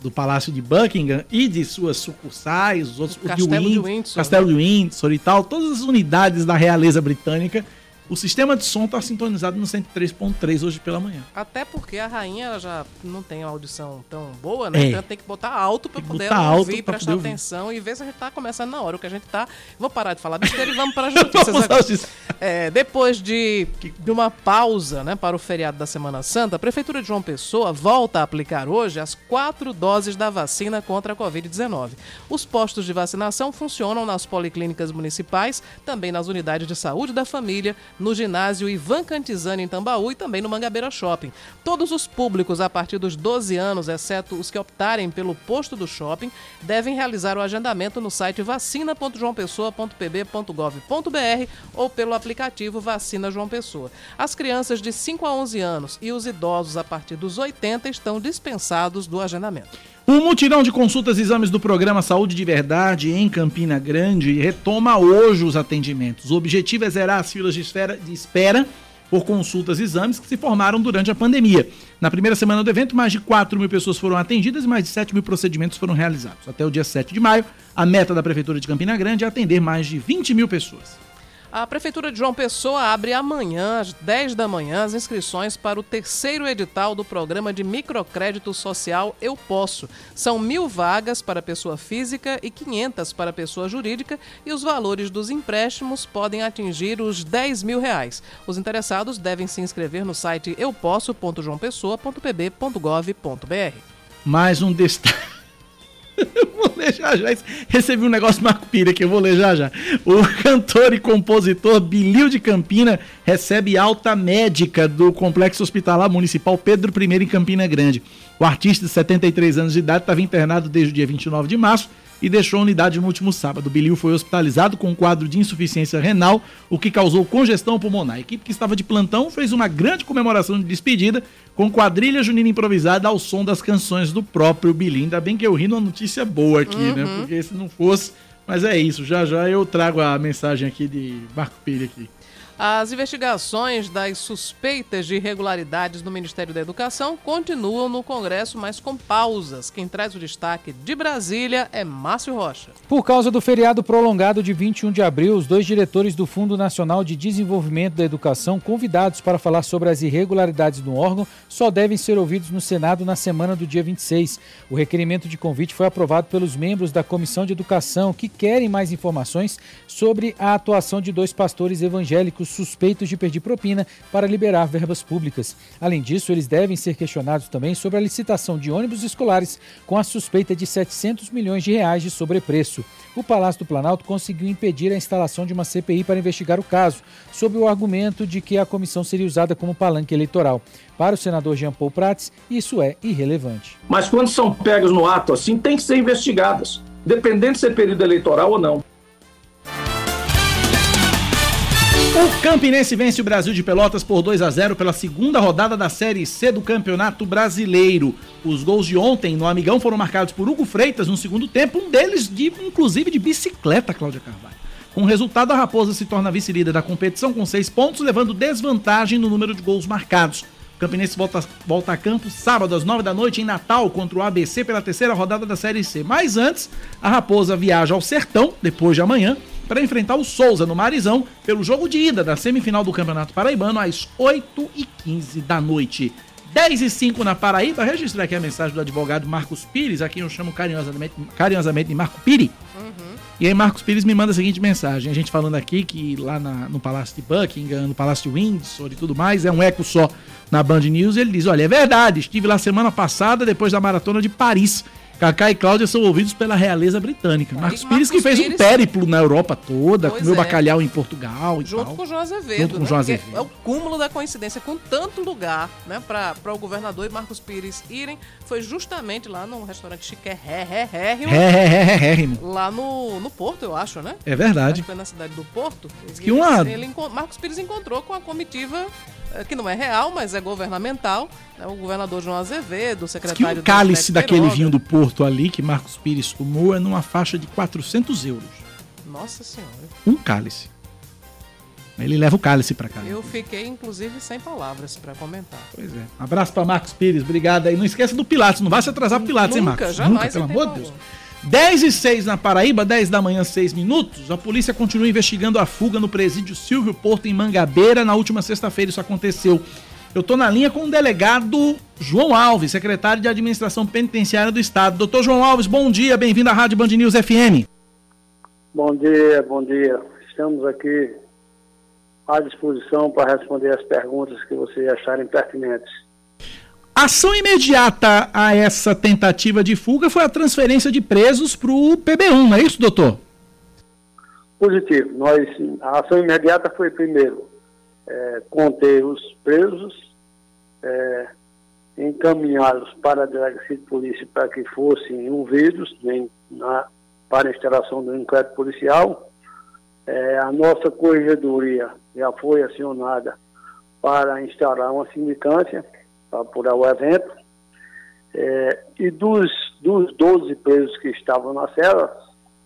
do Palácio de Buckingham e de suas sucursais, os outros, o
Castelo de, Windsor,
Windsor, Castelo de Windsor e tal, todas as unidades da realeza britânica o sistema de som está sintonizado no 103.3 hoje pela manhã.
Até porque a rainha já não tem uma audição tão boa, né? É. Então tem que botar alto para poder ouvir, prestar atenção ouvir. e ver se a gente está começando na hora. O que a gente está. Vou parar de falar besteira e vamos para as notícias. É, depois de, de uma pausa né, para o feriado da Semana Santa, a Prefeitura de João Pessoa volta a aplicar hoje as quatro doses da vacina contra a Covid-19. Os postos de vacinação funcionam nas policlínicas municipais, também nas unidades de saúde da família, no ginásio Ivan Cantizani em Tambaú e também no Mangabeira Shopping. Todos os públicos a partir dos 12 anos, exceto os que optarem pelo posto do shopping, devem realizar o agendamento no site vacina.joaopessoa.pb.gov.br ou pelo aplicativo Vacina João Pessoa. As crianças de 5 a 11 anos e os idosos a partir dos 80 estão dispensados do agendamento.
O mutirão de consultas e exames do programa Saúde de Verdade em Campina Grande retoma hoje os atendimentos. O objetivo é zerar as filas de espera, de espera por consultas e exames que se formaram durante a pandemia. Na primeira semana do evento, mais de 4 mil pessoas foram atendidas e mais de 7 mil procedimentos foram realizados. Até o dia 7 de maio, a meta da Prefeitura de Campina Grande é atender mais de 20 mil pessoas.
A Prefeitura de João Pessoa abre amanhã, às 10 da manhã, as inscrições para o terceiro edital do programa de microcrédito social Eu Posso. São mil vagas para pessoa física e 500 para pessoa jurídica e os valores dos empréstimos podem atingir os 10 mil reais. Os interessados devem se inscrever no site euposso.joaopessoa.pb.gov.br.
Mais um destaque vou ler já já. Recebi um negócio macupira que eu vou ler já já. O cantor e compositor Bilil de Campina recebe alta médica do Complexo Hospitalar Municipal Pedro I em Campina Grande. O artista de 73 anos de idade estava internado desde o dia 29 de março e deixou a unidade no último sábado. O Bilil foi hospitalizado com um quadro de insuficiência renal, o que causou congestão pulmonar. A equipe que estava de plantão fez uma grande comemoração de despedida com quadrilha junina improvisada ao som das canções do próprio Bilil. Ainda bem que eu ri numa notícia boa aqui, né?
Uhum.
Porque se não fosse. Mas é isso, já já eu trago a mensagem aqui de Marco Pires aqui.
As investigações das suspeitas de irregularidades no Ministério da Educação continuam no Congresso, mas com pausas. Quem traz o destaque de Brasília é Márcio Rocha.
Por causa do feriado prolongado de 21 de abril, os dois diretores do Fundo Nacional de Desenvolvimento da Educação, convidados para falar sobre as irregularidades no órgão, só devem ser ouvidos no Senado na semana do dia 26. O requerimento de convite foi aprovado pelos membros da Comissão de Educação, que querem mais informações sobre a atuação de dois pastores evangélicos suspeitos de pedir propina para liberar verbas públicas. Além disso, eles devem ser questionados também sobre a licitação de ônibus escolares com a suspeita de 700 milhões de reais de sobrepreço. O Palácio do Planalto conseguiu impedir a instalação de uma CPI para investigar o caso, sob o argumento de que a comissão seria usada como palanque eleitoral. Para o senador Jean Paul Prats, isso é irrelevante.
Mas quando são pegas no ato assim, tem que ser investigadas, dependendo de ser período eleitoral ou não.
O Campinense vence o Brasil de Pelotas por 2 a 0 pela segunda rodada da Série C do Campeonato Brasileiro. Os gols de ontem no Amigão foram marcados por Hugo Freitas no segundo tempo, um deles de inclusive de bicicleta, Cláudia Carvalho. Com o resultado, a Raposa se torna vice-líder da competição com seis pontos, levando desvantagem no número de gols marcados. O Campinense volta, volta a campo sábado às nove da noite em Natal contra o ABC pela terceira rodada da Série C. Mas antes, a Raposa viaja ao Sertão, depois de amanhã, para enfrentar o Souza no Marizão pelo jogo de ida da semifinal do Campeonato Paraibano às 8h15 da noite. 10 e 5 na Paraíba. Registrei aqui a mensagem do advogado Marcos Pires, a quem eu chamo carinhosamente, carinhosamente de Marco Piri. E aí Marcos Pires me manda a seguinte mensagem, a gente falando aqui que lá na- no Palácio de Buckingham, no Palácio de Windsor e tudo mais, é um eco só na Band News, ele diz, olha, é verdade, estive lá semana passada, depois da Maratona de Paris. Cacá e Cláudia são ouvidos pela realeza britânica. Marcos, Pires que
Marcos
fez um
Pires-
périplo na Europa toda,
Pois
comeu
é.
bacalhau em Portugal e
Junto
tal.
com o João Azevedo.
Junto com
né?
João
Porque
Azevedo.
É o cúmulo da coincidência. Com tanto lugar né, para o governador e Marcos Pires irem, foi justamente lá num restaurante chiquérrimo,
É, é, é, é, Rimo.
lá no, no Porto, eu acho, né?
É verdade.
Acho que foi na cidade do Porto.
que uma-
Ele, enco- Marcos Pires encontrou com a comitiva, eh, que não é real, mas é governamental, né, o governador João Azevedo, o
Diz que
secretário
o cálice daquele
Queiroga.
vinho do Porto ali, que Marcos Pires tomou, é numa faixa de 400 euros.
Nossa Senhora.
Um cálice. Ele leva o cálice pra cá.
Eu fiquei, inclusive, sem palavras para comentar.
Pois é. Abraço pra Marcos Pires, obrigado aí. Não esqueça do Pilates, não vai se atrasar pro Pilates, hein,
Nunca,
Marcos?
jamais,
pelo
em tempo
amor de Deus. 10 e 6 na Paraíba, 10 da manhã, 6 minutos. A polícia continua investigando a fuga no presídio Silvio Porto, em Mangabeira. Na última sexta-feira isso aconteceu. Eu tô na linha com o delegado João Alves, secretário de Administração Penitenciária do Estado. Doutor João Alves, bom dia, bem-vindo à Rádio Band News FM.
Bom dia, bom dia. Estamos aqui à disposição para responder as perguntas que vocês acharem pertinentes.
Ação imediata a essa tentativa de fuga foi a transferência de presos para o PB1, não é isso, doutor?
Positivo. Nós, a ação imediata foi primeiro é, conter os presos, é, encaminhá-los para a delegacia de polícia para que fossem ouvidos em, na, para a instalação do inquérito policial. É, a nossa corregedoria já foi acionada para instalar uma sindicância para apurar o evento. É, e dos, dos 12 presos que estavam na cela,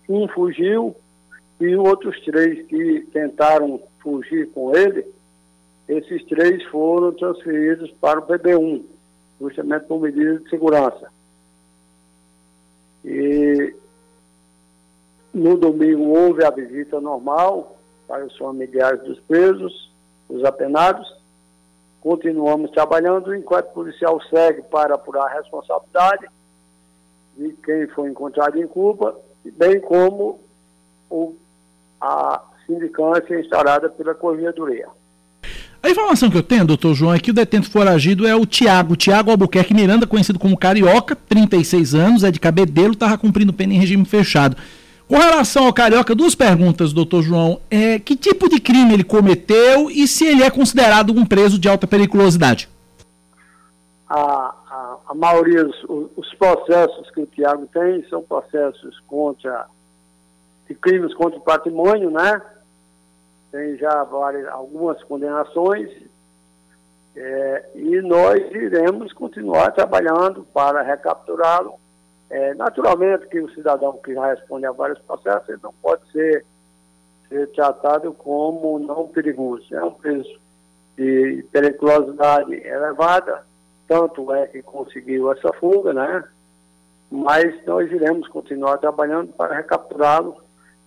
um fugiu e outros três que tentaram fugir com ele, esses três foram transferidos para o PB1, justamente por medida de segurança. E no domingo houve a visita normal para os familiares dos presos, os apenados. Continuamos trabalhando, o inquérito policial segue para apurar a responsabilidade de quem foi encontrado em culpa, bem como o, a sindicância instaurada pela Corregedoria.
A informação que eu tenho, doutor João, é que o detento foragido é o Tiago, Tiago Albuquerque Miranda, conhecido como Carioca, 36 anos, é de Cabedelo, estava cumprindo pena em regime fechado. Com relação ao Carioca, duas perguntas, doutor João. É, que tipo de crime ele cometeu e se ele é considerado um preso de alta periculosidade?
A, a, a maioria dos os processos que o Tiago tem são processos contra de crimes contra o patrimônio, né? Tem já várias, algumas condenações é, e nós iremos continuar trabalhando para recapturá-lo. É, naturalmente que o cidadão que já responde a vários processos ele não pode ser, ser tratado como não perigoso. É um preço de periculosidade elevada, tanto é que conseguiu essa fuga, né? Mas nós iremos continuar trabalhando para recapturá-lo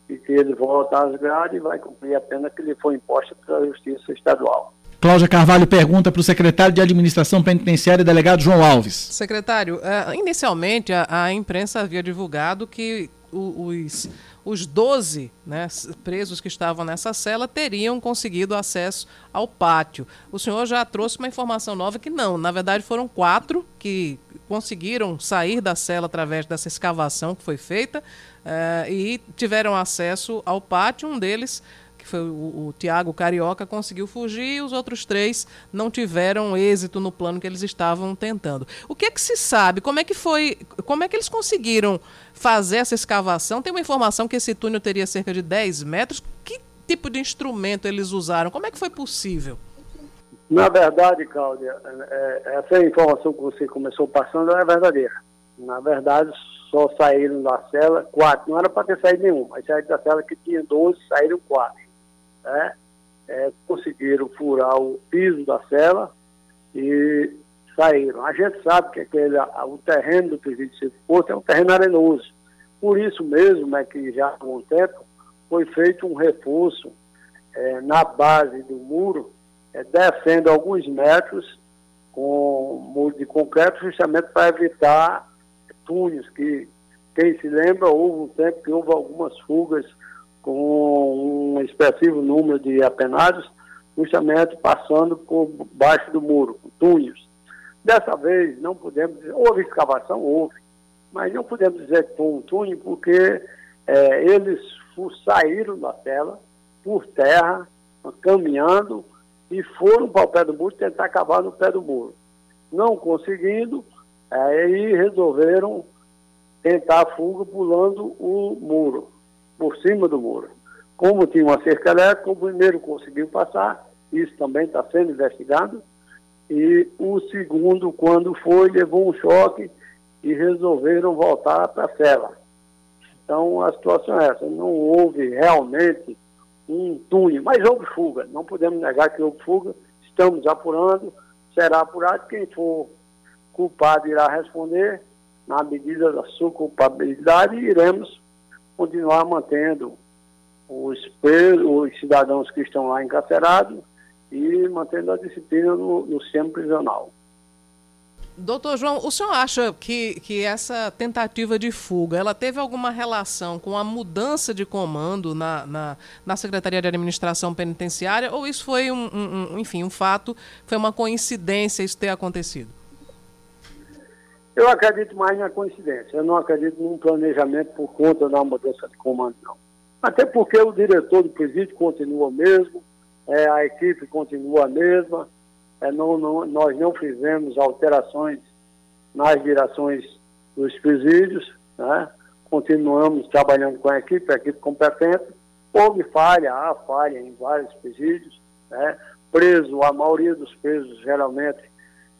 e que ele volte às grades e vai cumprir a pena que lhe foi imposta pela Justiça Estadual.
Cláudia Carvalho pergunta para o secretário de Administração Penitenciária, delegado João Alves.
Secretário, uh, inicialmente a, imprensa havia divulgado que os, os 12 né, presos que estavam nessa cela teriam conseguido acesso ao pátio. O senhor já trouxe uma informação nova que não, na verdade foram quatro que conseguiram sair da cela através dessa escavação que foi feita uh, e tiveram acesso ao pátio. Um deles foi o, o Tiago Carioca, conseguiu fugir e os outros três não tiveram êxito no plano que eles estavam tentando. O que é que se sabe? Como é que foi? Como é que eles conseguiram fazer essa escavação? Tem uma informação que esse túnel teria cerca de 10 metros. Que tipo de instrumento eles usaram? Como é que foi possível?
Na verdade, Cláudia, é, é, essa informação que você começou passando é verdadeira. Na verdade, só saíram da cela quatro. Não era para ter saído nenhum, mas saíram da cela que tinha 12, saíram quatro né, é, conseguiram furar o piso da cela e saíram. A gente sabe que aquele, o terreno do presídio de Porto é um terreno arenoso. Por isso mesmo é que já há algum tempo foi feito um reforço é, na base do muro, é, descendo alguns metros com muro de concreto, justamente para evitar túneis que, quem se lembra, houve um tempo que houve algumas fugas com um expressivo número de apenados, justamente passando por baixo do muro, túneis. Dessa vez, não podemos dizer, houve escavação, houve, mas não podemos dizer que foi um túnel, porque é, eles saíram da tela, por terra, caminhando, e foram para o pé do muro tentar cavar no pé do muro. Não conseguindo, aí resolveram tentar a fuga pulando o muro por cima do muro. Como tinha uma cerca elétrica, o primeiro conseguiu passar, isso também está sendo investigado, e o segundo, quando foi, levou um choque e resolveram voltar para a cela. Então a situação é essa, não houve realmente um túnel, mas houve fuga, não podemos negar que houve fuga, estamos apurando, será apurado, quem for culpado irá responder na medida da sua culpabilidade e iremos continuar mantendo os, os cidadãos que estão lá encarcerados e mantendo a disciplina no, no sistema prisional.
Doutor João, o senhor acha que, que essa tentativa de fuga ela teve alguma relação com a mudança de comando na, na, na Secretaria de Administração Penitenciária ou isso foi um, um, um, enfim, um fato, foi uma coincidência isso ter acontecido?
Eu acredito mais na coincidência. Eu não acredito num planejamento por conta da mudança de comando, não. Até porque o diretor do presídio continua o mesmo, é, a equipe continua a mesma, é, não, não, nós não fizemos alterações nas direções dos presídios, né? continuamos trabalhando com a equipe, a equipe competente. Houve falha, há falha em vários presídios, né? preso, a maioria dos presos geralmente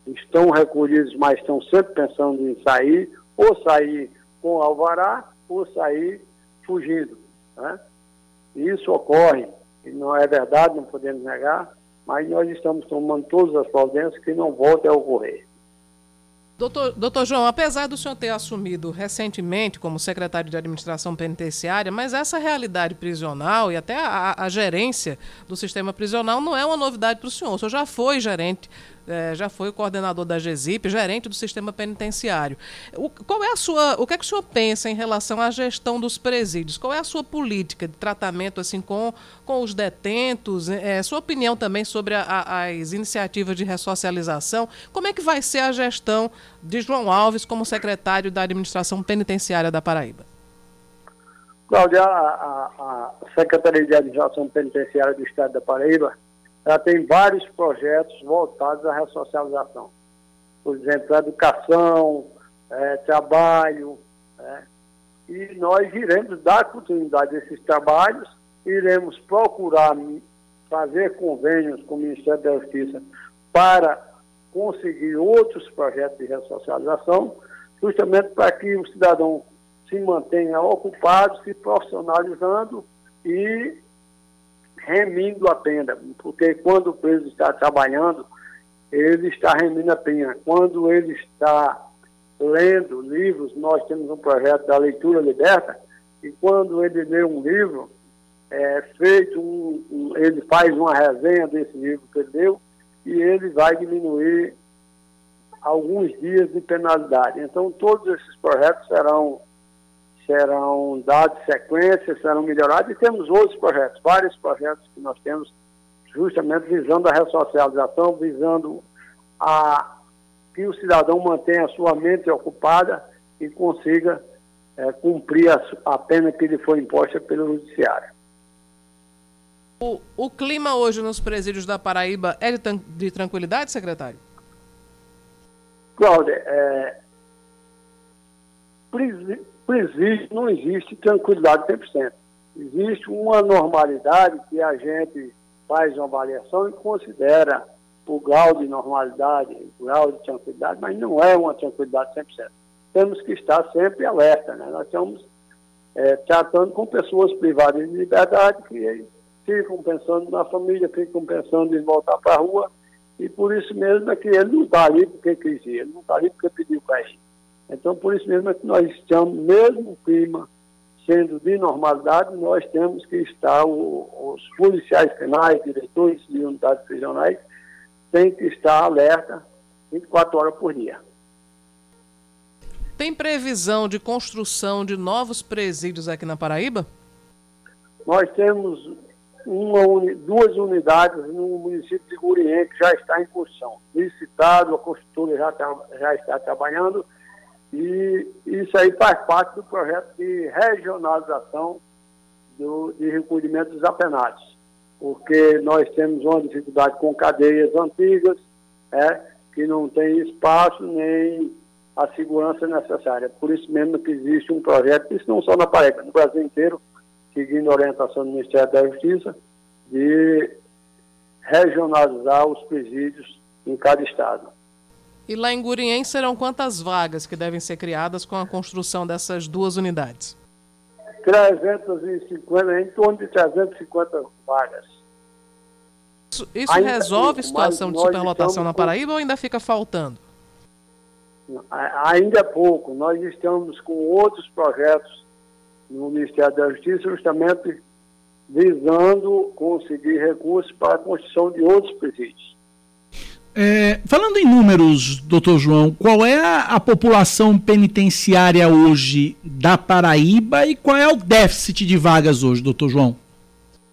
estão recolhidos, mas estão sempre pensando em sair, ou sair com alvará, ou sair fugindo. Né? Isso ocorre, e não é verdade, não podemos negar, mas nós estamos tomando todas as providências que não volte a ocorrer.
Doutor, doutor João, apesar do senhor ter assumido recentemente como secretário de administração penitenciária, mas essa realidade prisional e até a, a gerência do sistema prisional não é uma novidade para o senhor. O senhor já foi gerente é, já foi o coordenador da GESIP, gerente do sistema penitenciário. O, qual é a sua, o que é que o senhor pensa em relação à gestão dos presídios? Qual é a sua política de tratamento assim com, com os detentos? É, sua opinião também sobre a, a, as iniciativas de ressocialização? Como é que vai ser a gestão de João Alves como secretário da administração penitenciária da Paraíba?
Cláudia, a, a Secretaria de Administração Penitenciária do Estado da Paraíba ela tem vários projetos voltados à ressocialização. por exemplo, educação, é, trabalho, né? e nós iremos dar continuidade a esses trabalhos, iremos procurar fazer convênios com o Ministério da Justiça para conseguir outros projetos de ressocialização, justamente para que o cidadão se mantenha ocupado, se profissionalizando e remindo a pena, porque quando o preso está trabalhando, ele está remindo a pena. Quando ele está lendo livros, nós temos um projeto da leitura liberta, e quando ele lê um livro, é feito um, um, ele faz uma resenha desse livro que ele leu, e ele vai diminuir alguns dias de penalidade. Então, todos esses projetos serão, serão dados sequência, serão melhorados, e temos outros projetos, vários projetos que nós temos, justamente visando a ressocialização, visando a, que o cidadão mantenha a sua mente ocupada e consiga é, cumprir a, a pena que lhe foi imposta pelo Judiciário.
O, o clima hoje nos presídios da Paraíba é de, de tranquilidade, secretário?
Cláudia, é, presídio não existe tranquilidade 100%. Existe uma normalidade que a gente faz uma avaliação e considera o grau de normalidade, o grau de tranquilidade, mas não é uma tranquilidade 100%. Temos que estar sempre alerta, né? Nós estamos é, tratando com pessoas privadas de liberdade que ficam pensando na família, ficam pensando em voltar para a rua, e por isso mesmo é que ele não está ali porque quis ir, ele não está ali porque pediu para ir. Então, por isso mesmo é que nós estamos, mesmo o clima sendo de normalidade, nós temos que estar, o, os policiais penais, diretores de unidades prisionais, têm que estar alerta 24 horas por dia.
Tem previsão de construção de novos presídios aqui na Paraíba?
Nós temos uma, duas unidades no município de Gurien, que já está em construção. Licitado, a construtora já, tá, já está trabalhando, e isso aí faz parte do projeto de regionalização do, de recolhimento dos apenados, porque nós temos uma dificuldade com cadeias antigas, é, que não tem espaço nem a segurança necessária. Por isso mesmo que existe um projeto, isso não só na Paraíba, no Brasil inteiro, seguindo a orientação do Ministério da Justiça, de regionalizar os presídios em cada estado.
E lá em Gurien serão quantas vagas que devem ser criadas com a construção dessas duas unidades?
350, em torno de 350 vagas.
Isso, isso resolve a situação de superlotação na Paraíba com... ou ainda fica faltando?
Ainda é pouco. Nós estamos com outros projetos no Ministério da Justiça, justamente visando conseguir recursos para a construção de outros presídios.
É, falando em números, doutor João, qual é a, a, população penitenciária hoje da Paraíba e qual é o déficit de vagas hoje, doutor João?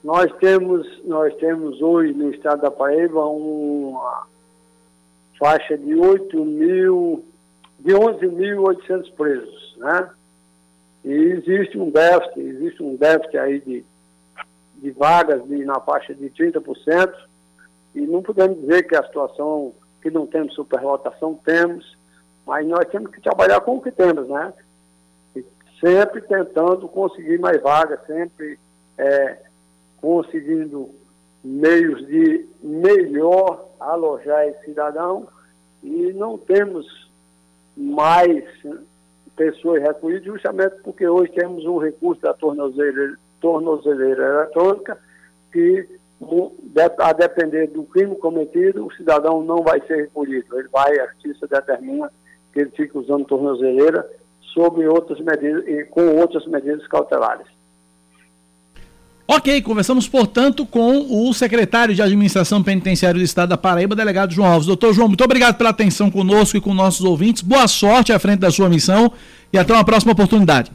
Nós temos, nós temos hoje no estado da Paraíba uma faixa de 8 mil, de 11.800 presos, né? E existe um déficit, existe um déficit aí de, de vagas de, na faixa de 30%, e não podemos dizer que a situação, que não temos superlotação, temos, mas nós temos que trabalhar com o que temos, né? E sempre tentando conseguir mais vagas, sempre é, conseguindo meios de melhor alojar esse cidadão e não temos mais pessoas recolhidas, justamente porque hoje temos um recurso da tornozeleira, tornozeleira eletrônica que, a depender do crime cometido, o cidadão não vai ser recolhido. Ele vai, a justiça determina que ele fique usando tornozeleira sob outras medidas com outras medidas cautelares.
Ok, conversamos, portanto, com o secretário de Administração Penitenciária do Estado da Paraíba, delegado João Alves. Doutor João, muito obrigado pela atenção conosco e com nossos ouvintes. Boa sorte à frente da sua missão e até uma próxima oportunidade.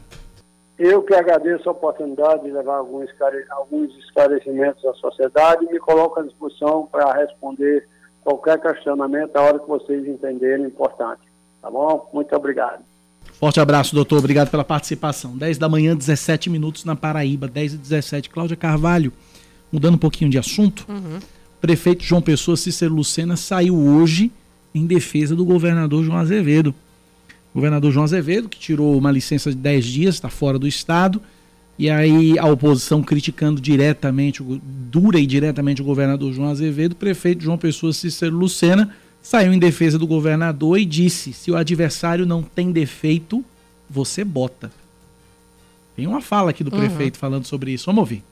Eu que agradeço a oportunidade de levar alguns, alguns esclarecimentos à sociedade e me coloco à disposição para responder qualquer questionamento a hora que vocês entenderem importante. Tá bom? Muito obrigado.
Forte abraço, doutor. Obrigado pela participação. 10 da manhã, 17 minutos na Paraíba, 10 e 17. Cláudia Carvalho, mudando um pouquinho de assunto. Uhum. Prefeito João Pessoa, Cícero Lucena, saiu hoje em defesa do governador João Azevedo. Governador João Azevedo, que tirou uma licença de 10 dias, está fora do Estado, e aí a oposição criticando diretamente, dura e diretamente o governador João Azevedo, o prefeito João Pessoa Cícero Lucena saiu em defesa do governador e disse: se o adversário não tem defeito, você bota. Tem uma fala aqui do uhum. prefeito falando sobre isso. Vamos ouvir.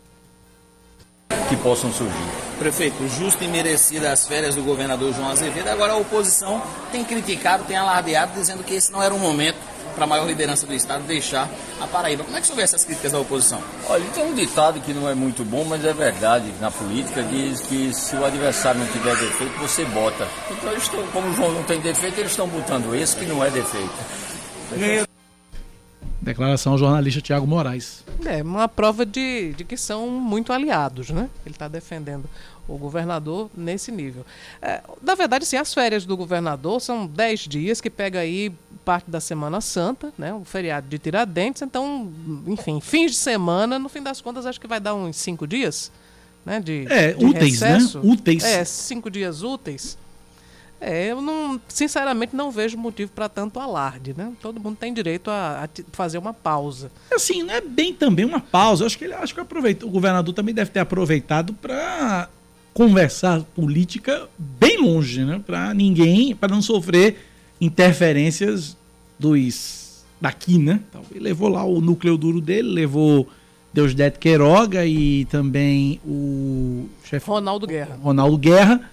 Que possam surgir. Prefeito, justo e merecida as férias do governador João Azevedo. Agora a oposição tem criticado, tem alardeado, dizendo que esse não era o momento para a maior liderança do Estado deixar a Paraíba. Como é que você vê essas críticas da oposição?
Olha, tem um ditado que não é muito bom, mas é verdade na política, diz que se o adversário não tiver defeito, você bota. Então, eles estão, como o João não tem defeito, eles estão botando esse que não é defeito.
Declaração ao jornalista Tiago Moraes.
É, uma prova de, de que são muito aliados, né? Ele está defendendo o governador nesse nível. É, na verdade, sim, as férias do governador são 10 dias, que pega aí parte da Semana Santa, né? O feriado de Tiradentes. Então, enfim, fins de semana, no fim das contas, acho que vai dar uns 5 dias, né? De,
é,
de
úteis, né?
recesso.
né? Úteis.
É, 5 dias úteis. É, eu não, sinceramente não vejo motivo para tanto alarde, né? Todo mundo tem direito a, a, fazer uma pausa.
Assim, não é bem também uma pausa. Eu acho que ele acho que aproveita, o governador também deve ter aproveitado para conversar política bem longe, né? Para ninguém, para não sofrer interferências dos daqui, né? Então, ele levou lá o núcleo duro dele, levou Deusdete Queiroga e também o chefe
Ronaldo Guerra.
Ronaldo Guerra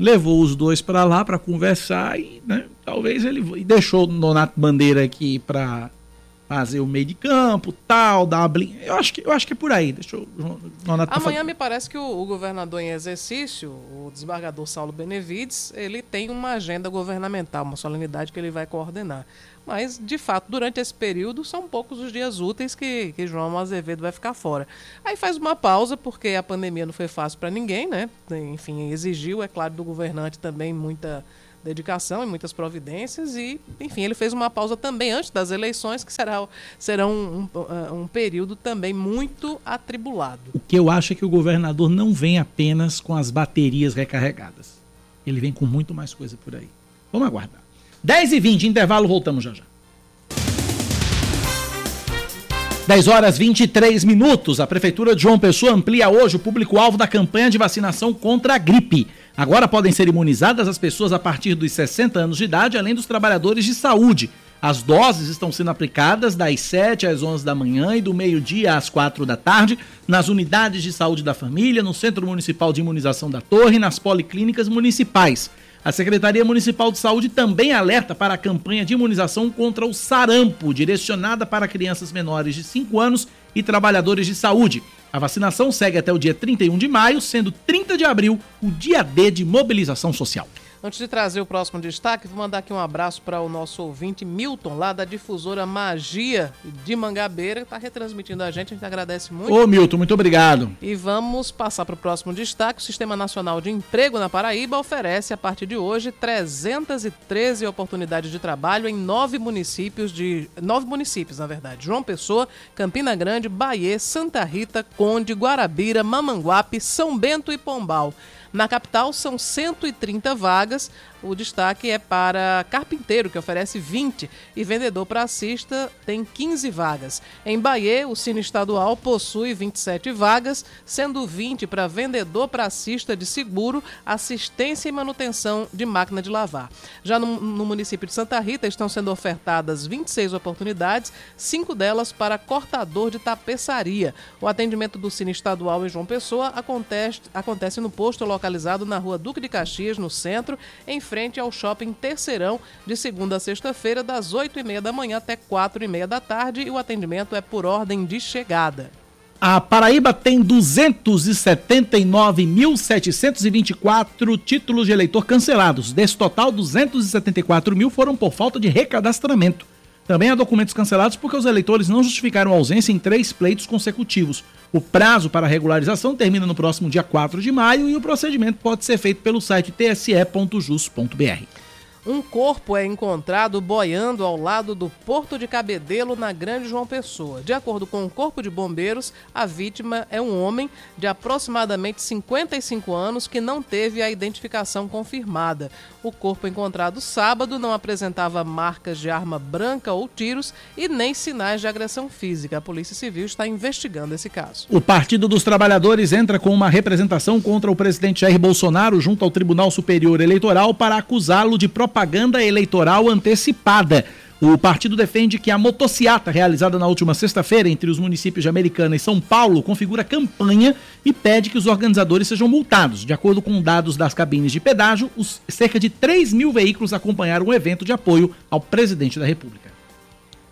levou os dois para lá para conversar e né, talvez ele e deixou o Nonato Bandeira aqui para fazer o meio de campo, tal, dar uma blin... eu acho que eu acho que é por aí. Deixa eu,
Nonato Amanhã me parece que o, o, governador em exercício, o desembargador Saulo Benevides, ele tem uma agenda governamental, uma solenidade que ele vai coordenar. Mas, de fato, durante esse período, são poucos os dias úteis que, que João Azevedo vai ficar fora. Aí faz uma pausa, porque a pandemia não foi fácil para ninguém, né? Enfim, exigiu, é claro, do governante também muita dedicação e muitas providências e, enfim, ele fez uma pausa também antes das eleições, que será, será um, um, um, período também muito atribulado.
O que eu acho é que o governador não vem apenas com as baterias recarregadas. Ele vem com muito mais coisa por aí. Vamos aguardar. 10 e 20 intervalo, voltamos já já. 10 horas 23 minutos. A Prefeitura de João Pessoa amplia hoje o público-alvo da campanha de vacinação contra a gripe. Agora podem ser imunizadas as pessoas a partir dos 60 anos de idade, além dos trabalhadores de saúde. As doses estão sendo aplicadas das 7 às 11 da manhã e do meio-dia às 4 da tarde nas unidades de saúde da família, no Centro Municipal de Imunização da Torre e nas policlínicas municipais. A Secretaria Municipal de Saúde também alerta para a campanha de imunização contra o sarampo, direcionada para crianças menores de 5 anos e trabalhadores de saúde. A vacinação segue até o dia 31 de maio, sendo 30 de abril o dia D de mobilização social.
Antes de trazer o próximo destaque, vou mandar aqui um abraço para o nosso ouvinte Milton, lá da difusora Magia de Mangabeira, que está retransmitindo a gente, a gente agradece muito.
Ô Milton, muito obrigado.
E vamos passar para o próximo destaque. O Sistema Nacional de Emprego na Paraíba oferece, a partir de hoje, 313 oportunidades de trabalho em nove municípios de. nove municípios, na verdade. João Pessoa, Campina Grande, Bahia, Santa Rita, Conde, Guarabira, Mamanguape, São Bento e Pombal. Na capital são 130 vagas. O destaque é para carpinteiro, que oferece 20, e vendedor assista tem 15 vagas. Em Bahia, o Cine Estadual possui 27 vagas, sendo 20 para vendedor assista de seguro, assistência e manutenção de máquina de lavar. Já no, no município de Santa Rita estão sendo ofertadas 26 oportunidades, cinco delas para cortador de tapeçaria. O atendimento do Cine Estadual em João Pessoa acontece, acontece no posto localizado na rua Duque de Caxias, no centro, em frente ao shopping Terceirão, de segunda a sexta-feira, das 8h30 da manhã até 4h30 da tarde, e o atendimento é por ordem de chegada.
A Paraíba tem 279.724 títulos de eleitor cancelados. Desse total, 274 mil foram por falta de recadastramento. Também há documentos cancelados porque os eleitores não justificaram ausência em três pleitos consecutivos. O prazo para regularização termina no próximo dia 4 de maio e o procedimento pode ser feito pelo site tse.jus.br.
Um corpo é encontrado boiando ao lado do Porto de Cabedelo, na Grande João Pessoa. De acordo com o Corpo de Bombeiros, a vítima é um homem de aproximadamente 55 anos que não teve a identificação confirmada. O corpo encontrado sábado não apresentava marcas de arma branca ou tiros e nem sinais de agressão física. A Polícia Civil está investigando esse caso.
O Partido dos Trabalhadores entra com uma representação contra o presidente Jair Bolsonaro junto ao Tribunal Superior Eleitoral para acusá-lo de propaganda propaganda eleitoral antecipada. O partido defende que a motociata realizada na última sexta-feira entre os municípios de Americana e São Paulo configura campanha e pede que os organizadores sejam multados. De acordo com dados das cabines de pedágio, os cerca de 3 mil veículos acompanharam o evento de apoio ao presidente da República.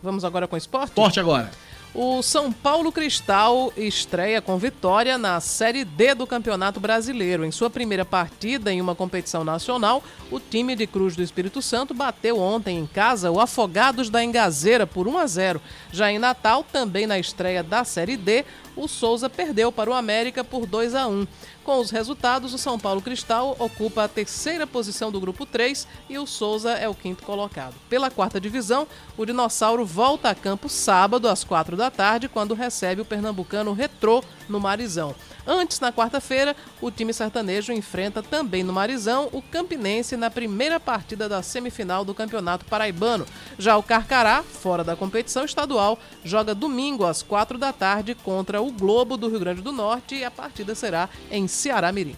Vamos agora com esporte?
Esporte agora.
O São Paulo Cristal estreia com vitória na Série D do Campeonato Brasileiro. Em sua primeira partida em uma competição nacional, o time de Cruz do Espírito Santo bateu ontem em casa o Afogados da Engazeira por 1 a 0. Já em Natal, também na estreia da Série D, o Souza perdeu para o América por 2 a 1. Com os resultados, o São Paulo Cristal ocupa a terceira posição do grupo 3 e o Souza é o quinto colocado. Pela quarta divisão, o Dinossauro volta a campo sábado às 4 da tarde, quando recebe o pernambucano Retrô no Marizão. Antes, na quarta-feira, o time sertanejo enfrenta também no Marizão o Campinense na primeira partida da semifinal do Campeonato Paraibano. Já o Carcará, fora da competição estadual, joga domingo às quatro da tarde contra o Globo do Rio Grande do Norte e a partida será em Ceará Mirim.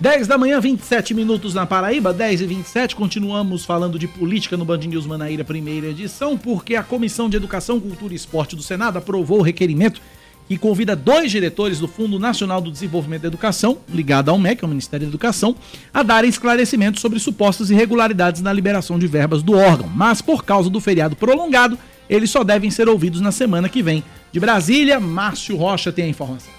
10 da manhã, 27 minutos na Paraíba, 10 e 27. Continuamos falando de política no Band News Manaíra, primeira edição, porque a Comissão de Educação, Cultura e Esporte do Senado aprovou o requerimento que convida dois diretores do Fundo Nacional do Desenvolvimento da Educação, ligado ao MEC, ao Ministério da Educação, a darem esclarecimentos sobre supostas irregularidades na liberação de verbas do órgão. Mas, por causa do feriado prolongado, eles só devem ser ouvidos na semana que vem. De Brasília, Márcio Rocha tem a informação.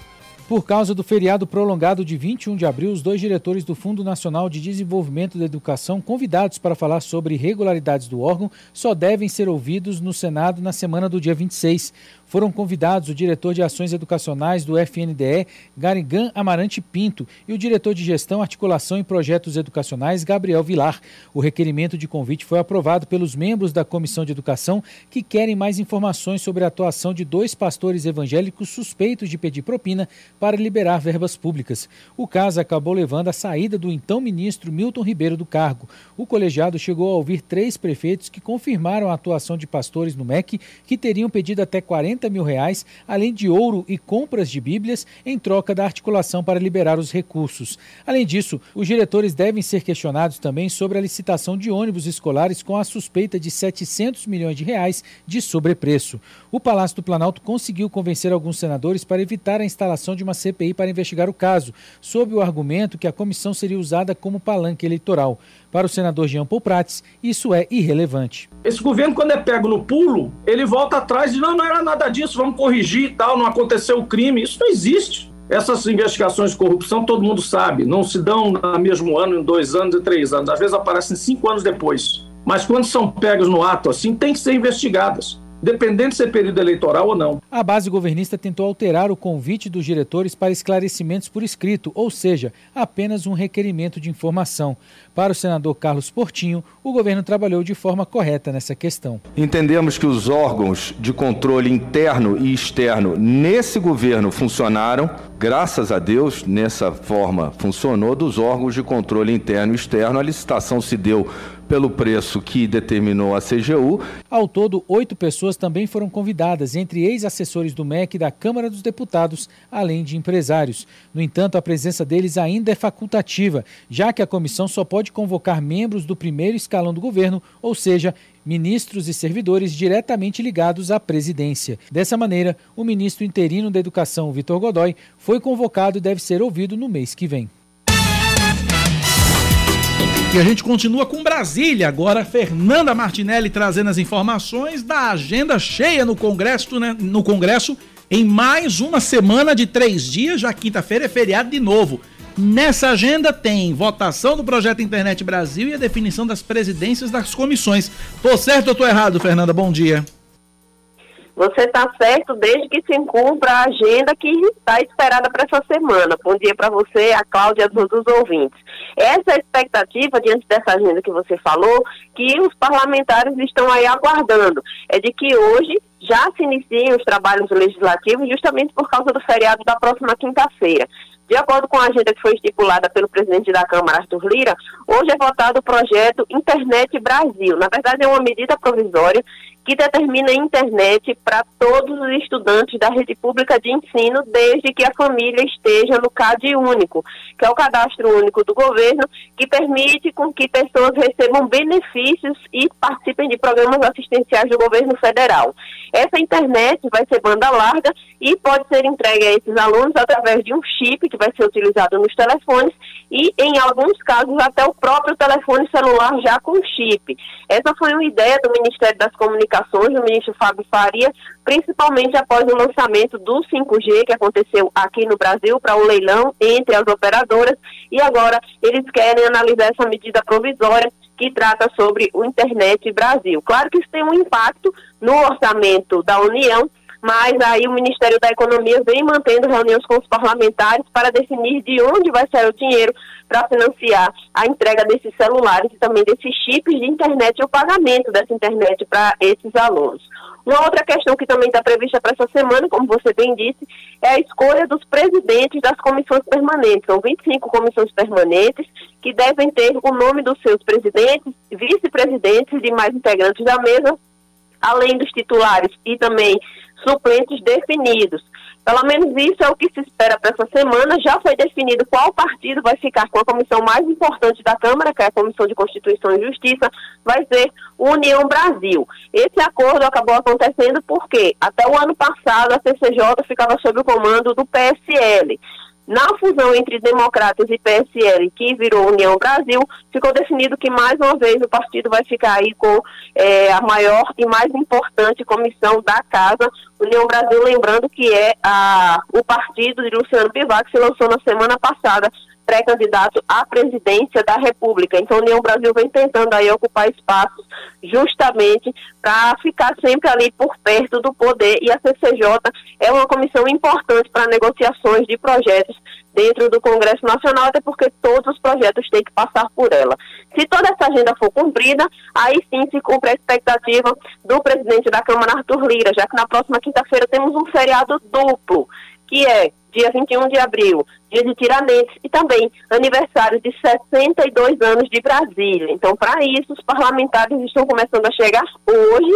Por causa do feriado prolongado de 21 de abril, os dois diretores do Fundo Nacional de Desenvolvimento da Educação, convidados para falar sobre irregularidades do órgão, só devem ser ouvidos no Senado na semana do dia 26 foram convidados o diretor de Ações Educacionais do FNDE, Garigan Amarante Pinto, e o diretor de Gestão, Articulação e Projetos Educacionais, Gabriel Vilar. O requerimento de convite foi aprovado pelos membros da Comissão de Educação que querem mais informações sobre a atuação de dois pastores evangélicos suspeitos de pedir propina para liberar verbas públicas. O caso acabou levando à saída do então ministro Milton Ribeiro do cargo. O colegiado chegou a ouvir três prefeitos que confirmaram a atuação de pastores no MEC que teriam pedido até 40 40 mil reais, além de ouro e compras de bíblias, em troca da articulação para liberar os recursos. Além disso, os diretores devem ser questionados também sobre a licitação de ônibus escolares com a suspeita de 700 milhões de reais de sobrepreço. O Palácio do Planalto conseguiu convencer alguns senadores para evitar a instalação de uma CPI para investigar o caso, sob o argumento que a comissão seria usada como palanque eleitoral. Para o senador Jean Paul Prats, isso é irrelevante.
Esse governo, quando é pego no pulo, ele volta atrás e não, não era nada disso, vamos corrigir e tal, não aconteceu o crime. Isso não existe. Essas investigações de corrupção, todo mundo sabe, não se dão no mesmo ano, em dois anos e três anos. Às vezes aparecem cinco anos depois. Mas quando são pegas no ato assim, tem que ser investigadas dependendo de ser período eleitoral ou não.
A base governista tentou alterar o convite dos diretores para esclarecimentos por escrito, ou seja, apenas um requerimento de informação. Para o senador Carlos Portinho, o governo trabalhou de forma correta nessa questão.
Entendemos que os órgãos de controle interno e externo nesse governo funcionaram. Graças a Deus, nessa forma funcionou dos órgãos de controle interno e externo. A licitação se deu pelo preço que determinou a CGU.
Ao todo, oito pessoas também foram convidadas, entre ex-assessores do MEC e da Câmara dos Deputados, além de empresários. No entanto, a presença deles ainda é facultativa, já que a comissão só pode convocar membros do primeiro escalão do governo, ou seja, ministros e servidores diretamente ligados à presidência. Dessa maneira, o ministro interino da Educação, Vitor Godoy, foi convocado e deve ser ouvido no mês que vem.
E a gente continua com Brasília. Agora, Fernanda Martinelli trazendo as informações da agenda cheia no Congresso, né, no Congresso em mais uma semana de três dias. Já quinta-feira é feriado de novo. Nessa agenda tem votação do projeto Internet Brasil e a definição das presidências das comissões. Tô certo ou tô errado, Fernanda? Bom dia.
Você está certo desde que se cumpra a agenda que está esperada para essa semana. Bom dia para você, a Cláudia e a todos os ouvintes. Essa é a expectativa, diante dessa agenda que você falou, que os parlamentares estão aí aguardando. É de que hoje já se iniciem os trabalhos legislativos justamente por causa do feriado da próxima quinta-feira. De acordo com a agenda que foi estipulada pelo presidente da Câmara, Arthur Lira, hoje é votado o projeto Internet Brasil. Na verdade, é uma medida provisória que determina a internet para todos os estudantes da rede pública de ensino, desde que a família esteja no CAD único, que é o cadastro único do governo, que permite com que pessoas recebam benefícios e participem de programas assistenciais do governo federal. Essa internet vai ser banda larga e pode ser entregue a esses alunos através de um chip que vai ser utilizado nos telefones e, em alguns casos, até o próprio telefone celular já com chip. Essa foi uma ideia do Ministério das Comunicações, do ministro Fábio Faria, principalmente após o lançamento do 5G, que aconteceu aqui no Brasil, para o leilão entre as operadoras, e agora eles querem analisar essa medida provisória que trata sobre o Internet Brasil. Claro que isso tem um impacto no orçamento da União, mas aí o Ministério da Economia vem mantendo reuniões com os parlamentares para definir de onde vai sair o dinheiro para financiar a entrega desses celulares e também desses chips de internet e o pagamento dessa internet para esses alunos. Uma outra questão que também está prevista para essa semana, como você bem disse, é a escolha dos presidentes das comissões permanentes. São 25 comissões permanentes que devem ter o nome dos seus presidentes, vice-presidentes e demais integrantes da mesa, além dos titulares e também suplentes definidos. Pelo menos isso é o que se espera para essa semana. Já foi definido qual partido vai ficar com a comissão mais importante da Câmara, que é a Comissão de Constituição e Justiça, vai ser União Brasil. Esse acordo acabou acontecendo porque até o ano passado a CCJ ficava sob o comando do PSL. Na fusão entre Democratas e PSL, que virou União Brasil, ficou definido que mais uma vez o partido vai ficar aí com é, a maior e mais importante comissão da casa, União Brasil, lembrando que é a, o partido de Luciano Bivar, que se lançou na semana passada pré-candidato à presidência da República. Então, União Brasil vem tentando aí ocupar espaços justamente para ficar sempre ali por perto do poder e a CCJ é uma comissão importante para negociações de projetos dentro do Congresso Nacional, até porque todos os projetos têm que passar por ela. Se toda essa agenda for cumprida, aí sim se cumpre a expectativa do presidente da Câmara, Arthur Lira, já que na próxima quinta-feira temos um feriado duplo, que é dia 21 de abril, dia de Tiradentes e também aniversário de 62 anos de Brasília. Então, para isso, os parlamentares estão começando a chegar hoje,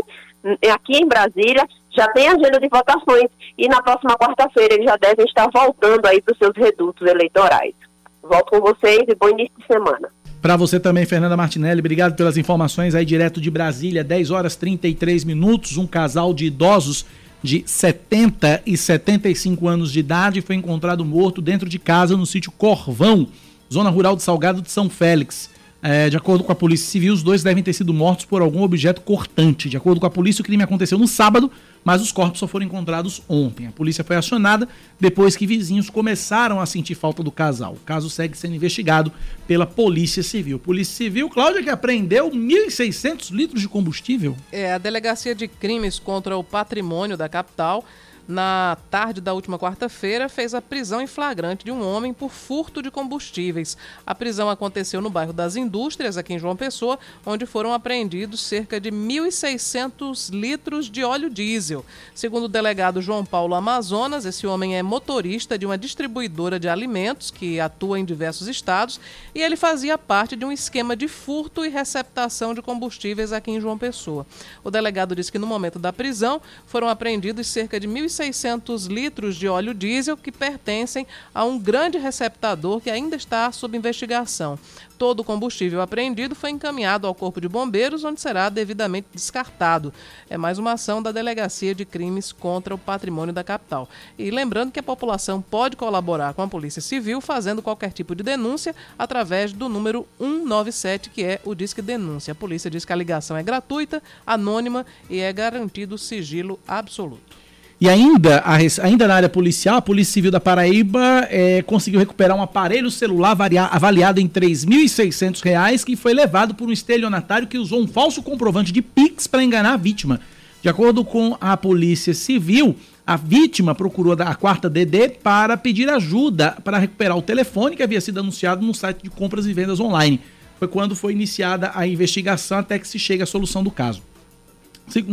aqui em Brasília, já tem agenda de votações e na próxima quarta-feira eles já devem estar voltando aí para os seus redutos eleitorais. Volto com vocês e bom início de semana.
Para você também, Fernanda Martinelli, obrigado pelas informações aí direto de Brasília, 10 horas 33 minutos. Um casal de idosos de 70 e 75 anos de idade foi encontrado morto dentro de casa no sítio Corvão, zona rural de Salgado de São Félix. É, de acordo com a Polícia Civil, os dois devem ter sido mortos por algum objeto cortante. De acordo com a polícia, o crime aconteceu no sábado, mas os corpos só foram encontrados ontem. A polícia foi acionada depois que vizinhos começaram a sentir falta do casal. O caso segue sendo investigado pela Polícia Civil. Polícia Civil, Cláudia, que apreendeu 1.600 litros de combustível.
É, a Delegacia de Crimes contra o Patrimônio da capital na tarde da última quarta-feira, fez a prisão em flagrante de um homem por furto de combustíveis. A prisão aconteceu no bairro das Indústrias, aqui em João Pessoa, onde foram apreendidos cerca de 1.600 litros de óleo diesel. Segundo o delegado João Paulo Amazonas, esse homem é motorista de uma distribuidora de alimentos que atua em diversos estados e ele fazia parte de um esquema de furto e receptação de combustíveis aqui em João Pessoa. O delegado disse que no momento da prisão foram apreendidos cerca de 1.600 1.600 litros de óleo diesel que pertencem a um grande receptador que ainda está sob investigação. Todo o combustível apreendido foi encaminhado ao Corpo de Bombeiros, onde será devidamente descartado. É mais uma ação da Delegacia de Crimes contra o Patrimônio da Capital. E lembrando que a população pode colaborar com a Polícia Civil fazendo qualquer tipo de denúncia através do número 197, que é o Disque Denúncia. A polícia diz que a ligação é gratuita, anônima e é garantido sigilo absoluto.
E ainda, ainda na área policial, a Polícia Civil da Paraíba é, conseguiu recuperar um aparelho celular avaliado em R$ 3.600, que foi levado por um estelionatário que usou um falso comprovante de Pix para enganar a vítima. De acordo com a Polícia Civil, a vítima procurou a quarta DD para pedir ajuda para recuperar o telefone que havia sido anunciado no site de compras e vendas online. Foi quando foi iniciada a investigação até que se chegue à solução do caso.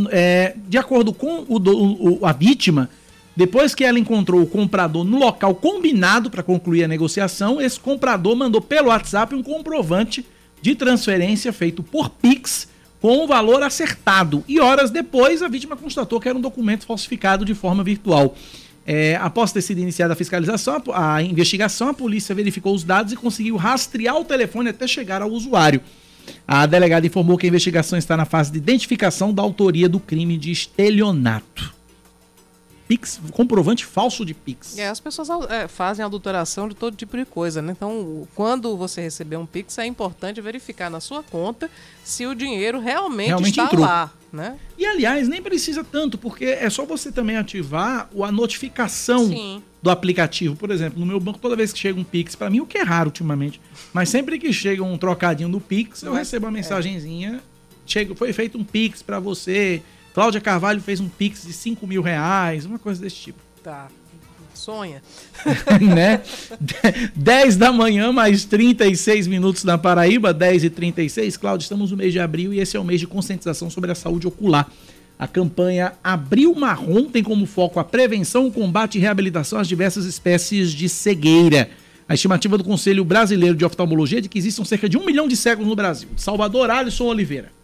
É, de acordo com o, o, a vítima, depois que ela encontrou o comprador no local combinado para concluir a negociação, esse comprador mandou pelo WhatsApp um comprovante de transferência feito por Pix com o valor acertado. E horas depois, a vítima constatou que era um documento falsificado de forma virtual. É, após ter sido iniciada a fiscalização, a investigação, a polícia verificou os dados e conseguiu rastrear o telefone até chegar ao usuário. A delegada informou que a investigação está na fase de identificação da autoria do crime de estelionato. Pix, comprovante falso de Pix.
É, as pessoas é, fazem adulteração de todo tipo de coisa, né? Então, quando você receber um Pix, é importante verificar na sua conta se o dinheiro realmente, realmente está entrou. lá. Né?
E aliás, nem precisa tanto, porque é só você também ativar a notificação Sim. do aplicativo. Por exemplo, no meu banco, toda vez que chega um Pix, para mim, o que é raro ultimamente, mas sempre que chega um trocadinho do Pix, eu recebo uma é. mensagenzinha. É. Chega, foi feito um Pix para você, Cláudia Carvalho fez um pix de 5 mil reais, uma coisa desse tipo.
Tá. Sonha.
né? 10 da manhã, mais 36 minutos na Paraíba, 10 e 36. Cláudia, estamos no mês de abril e esse é o mês de conscientização sobre a saúde ocular. A campanha Abril Marrom tem como foco a prevenção, combate e reabilitação às diversas espécies de cegueira. A estimativa do Conselho Brasileiro de Oftalmologia é de que existam cerca de um milhão de cegos no Brasil. Salvador Alisson Oliveira.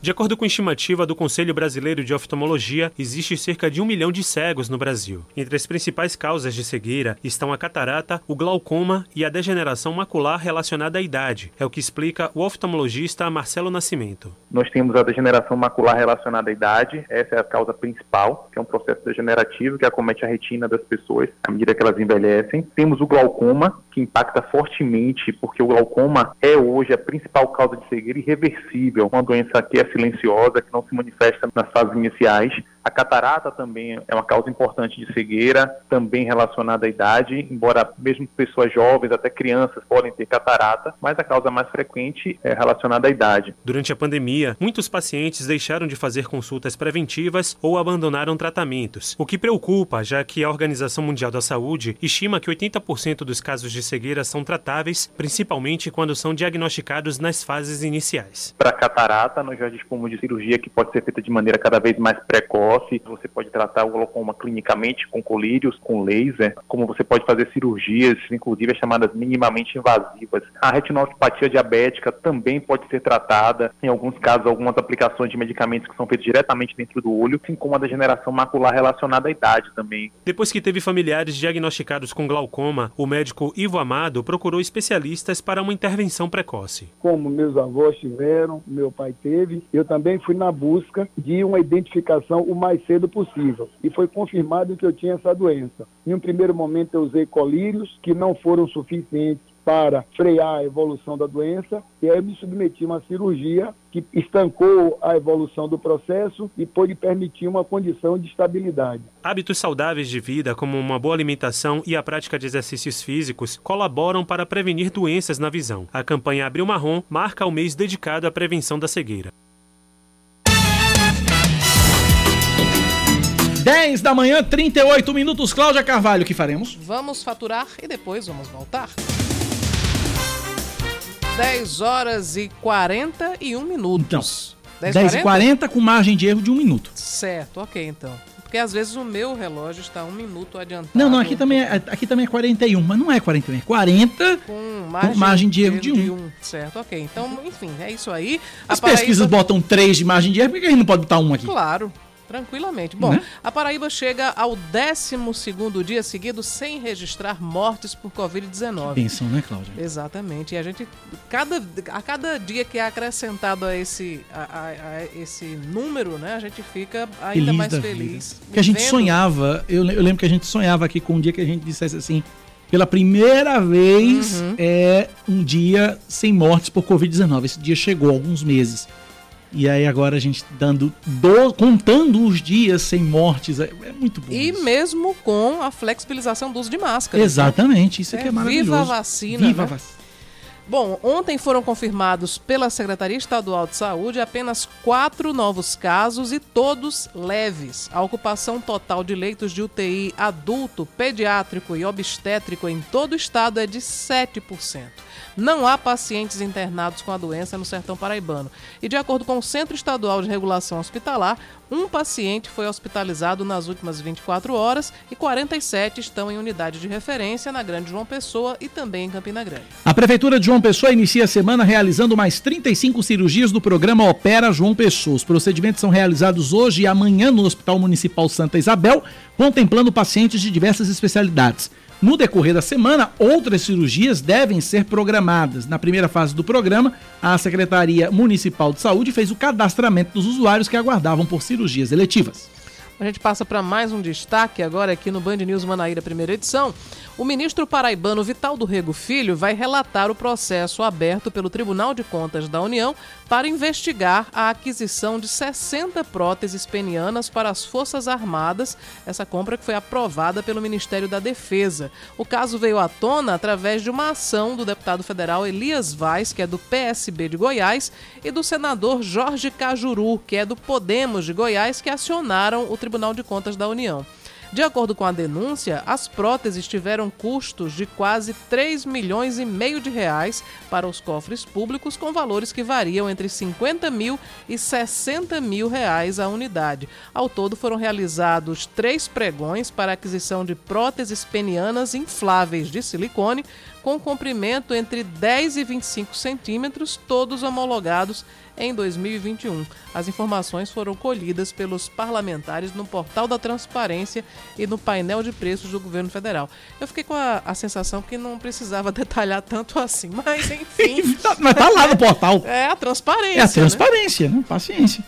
De acordo com estimativa do Conselho Brasileiro de Oftalmologia, existe cerca de um milhão de cegos no Brasil. Entre as principais causas de cegueira estão a catarata, o glaucoma e a degeneração macular relacionada à idade. É o que explica o oftalmologista Marcelo Nascimento.
Nós temos a degeneração macular relacionada à idade, essa é a causa principal, que é um processo degenerativo que acomete a retina das pessoas à medida que elas envelhecem. Temos o glaucoma, que impacta fortemente, porque o glaucoma é hoje a principal causa de cegueira irreversível, uma doença que é silenciosa, que não se manifesta nas fases iniciais. A catarata também é uma causa importante de cegueira, também relacionada à idade, embora mesmo pessoas jovens, até crianças, podem ter catarata, mas a causa mais frequente é relacionada à idade.
Durante a pandemia, muitos pacientes deixaram de fazer consultas preventivas ou abandonaram tratamentos, o que preocupa, já que a Organização Mundial da Saúde estima que 80% dos casos de cegueira são tratáveis, principalmente quando são diagnosticados nas fases iniciais.
Para catarata, nós já dispomos de cirurgia que pode ser feita de maneira cada vez mais precoce. Você pode tratar o glaucoma clinicamente com colírios, com laser, como você pode fazer cirurgias, inclusive as chamadas minimamente invasivas. A retinopatia diabética também pode ser tratada, em alguns casos, algumas aplicações de medicamentos que são feitos diretamente dentro do olho, assim como a degeneração macular relacionada à idade também.
Depois que teve familiares diagnosticados com glaucoma, o médico Ivo Amado procurou especialistas para uma intervenção precoce.
Como meus avós tiveram, meu pai teve, eu também fui na busca de uma identificação o mais cedo possível. E foi confirmado que eu tinha essa doença. Em um primeiro momento eu usei colírios que não foram suficientes para frear a evolução da doença e aí eu me submeti a uma cirurgia que estancou a evolução do processo e pôde permitir uma condição de estabilidade.
Hábitos saudáveis de vida, como uma boa alimentação e a prática de exercícios físicos, colaboram para prevenir doenças na visão. A campanha Abril Marrom marca o mês dedicado à prevenção da cegueira.
10 da manhã, 38 minutos. Cláudia Carvalho, o que faremos?
Vamos faturar e depois vamos voltar. 10 horas e 41 minutos.
Então, 10, 10 e 40 com margem de erro de um minuto.
Certo, ok então. Porque às vezes o meu relógio está um minuto adiantado.
Não, não, aqui também é, aqui também é 41, mas não é 41, é 40 com margem, com margem de erro de 1. De um.
Certo, ok. Então, enfim, é isso aí.
As pesquisas Paraíba... botam 3 de margem de erro, por que a gente não pode botar 1 aqui?
Claro, Tranquilamente. Bom, né? a Paraíba chega ao 12 dia seguido sem registrar mortes por Covid-19.
Pensam, né, Cláudia?
Exatamente. E a gente, cada, a cada dia que é acrescentado a esse, a, a, a esse número, né, a gente fica ainda feliz mais feliz.
Que a gente vendo... sonhava, eu, eu lembro que a gente sonhava aqui com um dia que a gente dissesse assim, pela primeira vez uhum. é um dia sem mortes por Covid-19. Esse dia chegou há alguns meses. E aí agora a gente dando do, contando os dias sem mortes é, é muito bom.
E isso. mesmo com a flexibilização do uso de máscara.
Exatamente, isso é, que é maravilhoso.
Viva a vacina.
Viva
né?
a vacina.
Bom, ontem foram confirmados pela Secretaria Estadual de Saúde apenas quatro novos casos e todos leves. A ocupação total de leitos de UTI adulto, pediátrico e obstétrico em todo o estado é de 7%. Não há pacientes internados com a doença no sertão paraibano. E de acordo com o Centro Estadual de Regulação Hospitalar, um paciente foi hospitalizado nas últimas 24 horas e 47 estão em unidade de referência na Grande João Pessoa e também em Campina Grande.
A Prefeitura de João Pessoa inicia a semana realizando mais 35 cirurgias do programa Opera João Pessoa. Os procedimentos são realizados hoje e amanhã no Hospital Municipal Santa Isabel, contemplando pacientes de diversas especialidades. No decorrer da semana, outras cirurgias devem ser programadas. Na primeira fase do programa, a Secretaria Municipal de Saúde fez o cadastramento dos usuários que aguardavam por cirurgias eletivas.
A gente passa para mais um destaque agora aqui no Band News Manaíra, primeira edição. O ministro paraibano Vital do Rego Filho vai relatar o processo aberto pelo Tribunal de Contas da União para investigar a aquisição de 60 próteses penianas para as Forças Armadas, essa compra que foi aprovada pelo Ministério da Defesa. O caso veio à tona através de uma ação do deputado federal Elias Vaz, que é do PSB de Goiás, e do senador Jorge Cajuru, que é do Podemos de Goiás, que acionaram o Tribunal de Contas da União. De acordo com a denúncia, as próteses tiveram custos de quase 3 milhões e meio de reais para os cofres públicos, com valores que variam entre 50 mil e 60 mil reais a unidade. Ao todo, foram realizados três pregões para aquisição de próteses penianas infláveis de silicone, com comprimento entre 10 e 25 centímetros, todos homologados em 2021. As informações foram colhidas pelos parlamentares no portal da transparência e no painel de preços do governo federal. Eu fiquei com a, a sensação que não precisava detalhar tanto assim, mas enfim.
mas tá lá no portal.
É a transparência.
É a transparência, né? Paciência.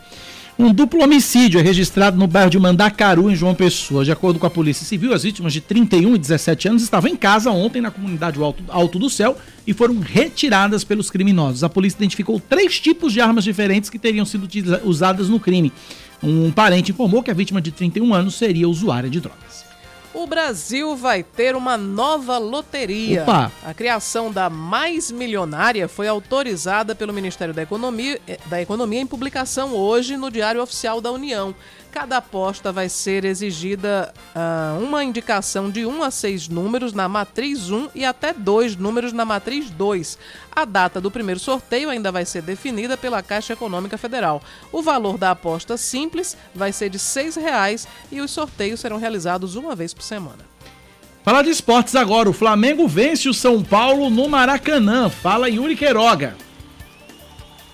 Um duplo homicídio é registrado no bairro de Mandacaru, em João Pessoa. De acordo com a Polícia Civil, as vítimas de 31 e 17 anos estavam em casa ontem na comunidade Alto, Alto do Céu e foram retiradas pelos criminosos. A polícia identificou três tipos de armas diferentes que teriam sido usadas no crime. Um parente informou que a vítima de 31 anos seria usuária de drogas
o Brasil vai ter uma nova loteria.
Opa.
A criação da Mais Milionária foi autorizada pelo Ministério da Economia, eh, da Economia em publicação hoje no Diário Oficial da União. Cada aposta vai ser exigida uh, uma indicação de 1 a 6 números na matriz 1 e até 2 números na matriz 2. A data do primeiro sorteio ainda vai ser definida pela Caixa Econômica Federal. O valor da aposta simples vai ser de R$ 6,00 e os sorteios serão realizados uma vez por semana.
Falar de esportes agora, o Flamengo vence o São Paulo no Maracanã. Fala Yuri Queiroga.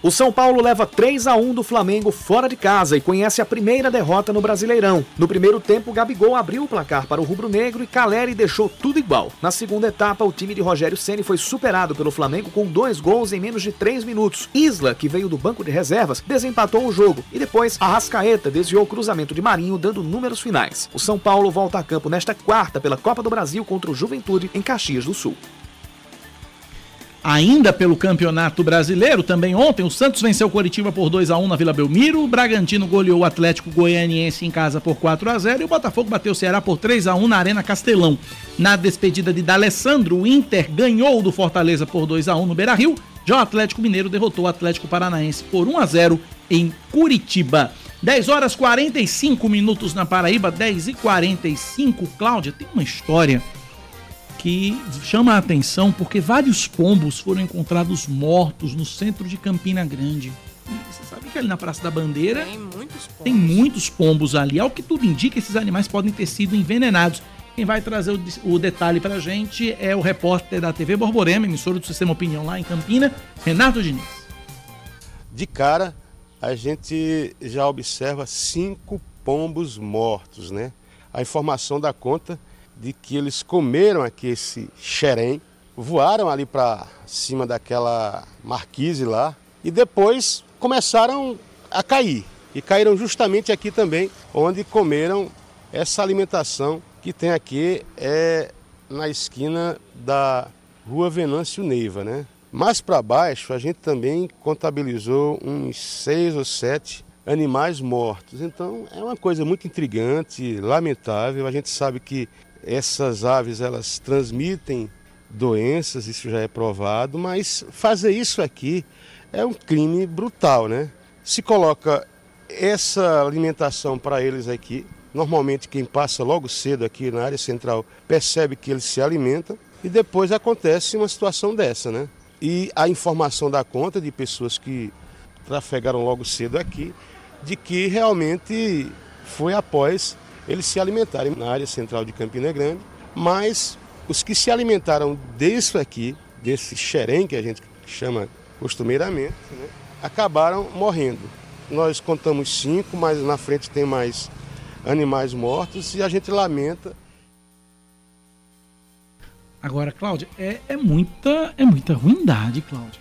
O São Paulo leva 3 a 1 do Flamengo fora de casa e conhece a primeira derrota no Brasileirão. No primeiro tempo, Gabigol abriu o placar para o rubro-negro e Caleri deixou tudo igual. Na segunda etapa, o time de Rogério Ceni foi superado pelo Flamengo com dois gols em menos de 3 minutos. Isla, que veio do banco de reservas, desempatou o jogo e depois Arrascaeta desviou o cruzamento de Marinho, dando números finais. O São Paulo volta a campo nesta quarta pela Copa do Brasil contra o Juventude em Caxias do Sul.
Ainda pelo Campeonato Brasileiro, também ontem, o Santos venceu o Coritiba por 2 a 1 na Vila Belmiro, o Bragantino goleou o Atlético Goianiense em casa por 4 a 0 e o Botafogo bateu o Ceará por 3 a 1 na Arena Castelão. Na despedida de D'Alessandro, o Inter ganhou do Fortaleza por 2 a 1 no Beira-Rio, já o Atlético Mineiro derrotou o Atlético Paranaense por 1 a 0 em Curitiba. 10 horas 45 minutos na Paraíba, 10 e 45. Cláudia, tem uma história que chama a atenção porque vários pombos foram encontrados mortos no centro de Campina Grande. E você sabe que ali na Praça da Bandeira
tem muitos pombos,
tem muitos pombos ali. Ao que tudo indica, esses animais podem ter sido envenenados. Quem vai trazer o, o detalhe pra gente é o repórter da TV Borborema, emissora do Sistema Opinião lá em Campina, Renato Diniz.
De cara, a gente já observa cinco pombos mortos, né? A informação da conta de que eles comeram aqui esse xerém, voaram ali para cima daquela marquise lá e depois começaram a cair. E caíram justamente aqui também, onde comeram essa alimentação que tem aqui é na esquina da Rua Venâncio Neiva, né? Mais para baixo, a gente também contabilizou uns seis ou sete animais mortos. Então, é uma coisa muito intrigante, lamentável. A gente sabe que essas aves elas transmitem doenças, isso já é provado, mas fazer isso aqui é um crime brutal, né? Se coloca essa alimentação para eles aqui, normalmente quem passa logo cedo aqui na área central percebe que eles se alimentam e depois acontece uma situação dessa, né? E a informação dá conta de pessoas que trafegaram logo cedo aqui, de que realmente foi após eles se alimentarem na área central de Campina Grande, mas os que se alimentaram disso aqui, desse xerém que a gente chama costumeiramente, né, acabaram morrendo. Nós contamos cinco, mas na frente tem mais animais mortos e a gente lamenta.
Agora, Cláudia, é, é muita, é muita ruindade, Cláudia.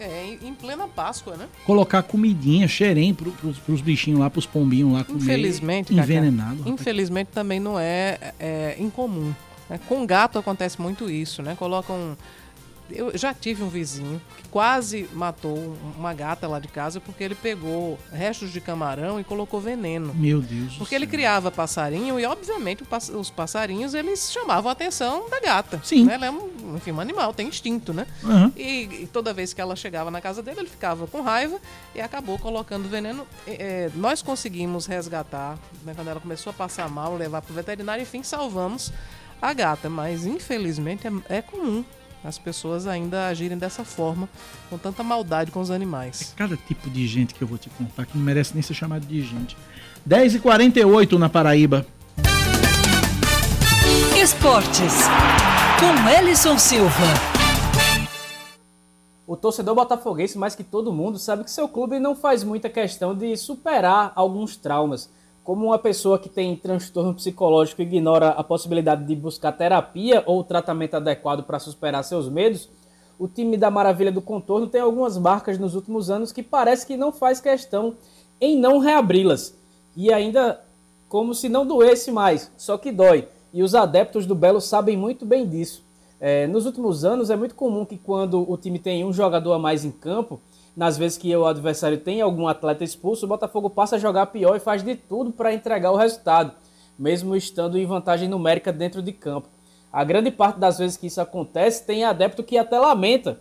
É, em plena Páscoa, né?
Colocar comidinha, xerém pro, pros, pros bichinhos lá, pros pombinhos lá comer.
Infelizmente,
envenenado.
Cacá, infelizmente também não é, é incomum. Né? Com gato acontece muito isso, né? Colocam eu já tive um vizinho que quase matou uma gata lá de casa porque ele pegou restos de camarão e colocou veneno.
Meu Deus.
Porque ele criava passarinho e, obviamente, os passarinhos eles chamavam a atenção da gata.
Sim.
Né? Ela é um, enfim, um animal, tem instinto, né?
Uhum.
E, e, toda vez que ela chegava na casa dele, ele ficava com raiva e acabou colocando veneno. É, nós conseguimos resgatar, né, quando ela começou a passar mal, levar para o veterinário, enfim, salvamos a gata. Mas, infelizmente, é, é comum as pessoas ainda agirem dessa forma, com tanta maldade com os animais.
É cada tipo de gente que eu vou te contar que não merece nem ser chamado de gente. 10h48 na Paraíba.
Esportes, com Ellison Silva.
O torcedor botafoguense, mais que todo mundo, sabe que seu clube não faz muita questão de superar alguns traumas como uma pessoa que tem transtorno psicológico ignora a possibilidade de buscar terapia ou tratamento adequado para superar seus medos, o time da Maravilha do Contorno tem algumas marcas nos últimos anos que parece que não faz questão em não reabri-las. E ainda como se não doesse mais, só que dói. E os adeptos do Belo sabem muito bem disso. É, nos últimos anos é muito comum que quando o time tem um jogador a mais em campo, nas vezes que o adversário tem algum atleta expulso, o Botafogo passa a jogar pior e faz de tudo para entregar o resultado, mesmo estando em vantagem numérica dentro de campo. A grande parte das vezes que isso acontece tem adepto que até lamenta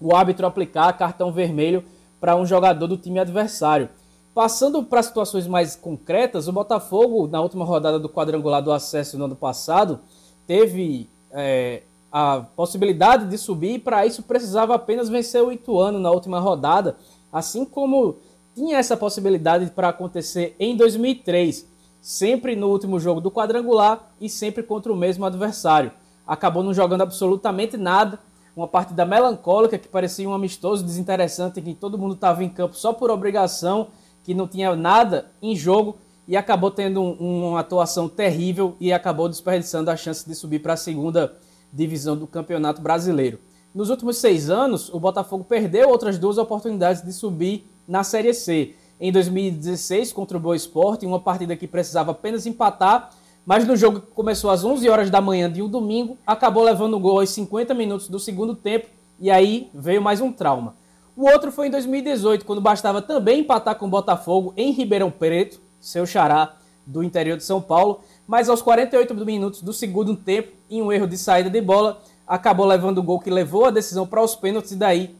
o árbitro aplicar cartão vermelho para um jogador do time adversário. Passando para situações mais concretas, o Botafogo, na última rodada do quadrangular do acesso no ano passado, teve é, a possibilidade de subir e para isso precisava apenas vencer o Ituano na última rodada, assim como tinha essa possibilidade para acontecer em 2003, sempre no último jogo do quadrangular e sempre contra o mesmo adversário. Acabou não jogando absolutamente nada, uma partida melancólica que parecia um amistoso desinteressante, em que todo mundo estava em campo só por obrigação, que não tinha nada em jogo e acabou tendo um, uma atuação terrível e acabou desperdiçando a chance de subir para a segunda divisão do Campeonato Brasileiro. Nos últimos seis anos, o Botafogo perdeu outras duas oportunidades de subir na Série C. Em 2016, contra o Boa Esporte, em uma partida que precisava apenas empatar, mas no jogo que começou às 11 horas da manhã de um domingo, acabou levando o gol aos 50 minutos do segundo tempo e aí veio mais um trauma. O outro foi em 2018, quando bastava também empatar com o Botafogo em Ribeirão Preto, seu xará do interior de São Paulo, mas aos 48 minutos do segundo tempo, em um erro de saída de bola, acabou levando o gol que levou a decisão para os pênaltis e daí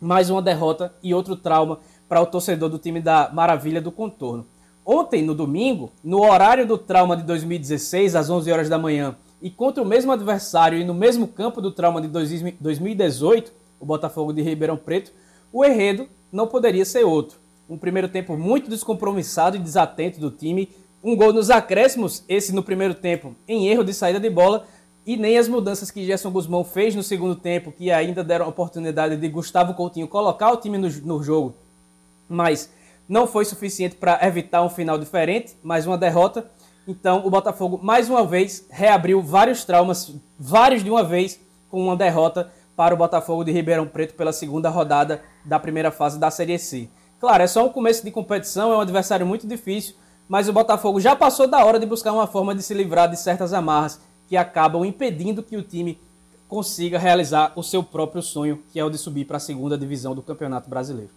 mais uma derrota e outro trauma para o torcedor do time da Maravilha do Contorno. Ontem, no domingo, no horário do trauma de 2016, às 11 horas da manhã, e contra o mesmo adversário e no mesmo campo do trauma de 2018, o Botafogo de Ribeirão Preto, o enredo não poderia ser outro. Um primeiro tempo muito descompromissado e desatento do time, um gol nos acréscimos, esse no primeiro tempo, em erro de saída de bola, e nem as mudanças que Gerson Guzmão fez no segundo tempo, que ainda deram a oportunidade de Gustavo Coutinho colocar o time no, no jogo, mas não foi suficiente para evitar um final diferente, mais uma derrota. Então o Botafogo mais uma vez reabriu vários traumas, vários de uma vez, com uma derrota para o Botafogo de Ribeirão Preto pela segunda rodada da primeira fase da Série C. Claro, é só um começo de competição, é um adversário muito difícil, mas o Botafogo já passou da hora de buscar uma forma de se livrar de certas amarras que acabam impedindo que o time consiga realizar o seu próprio sonho, que é o de subir para a segunda divisão do Campeonato Brasileiro.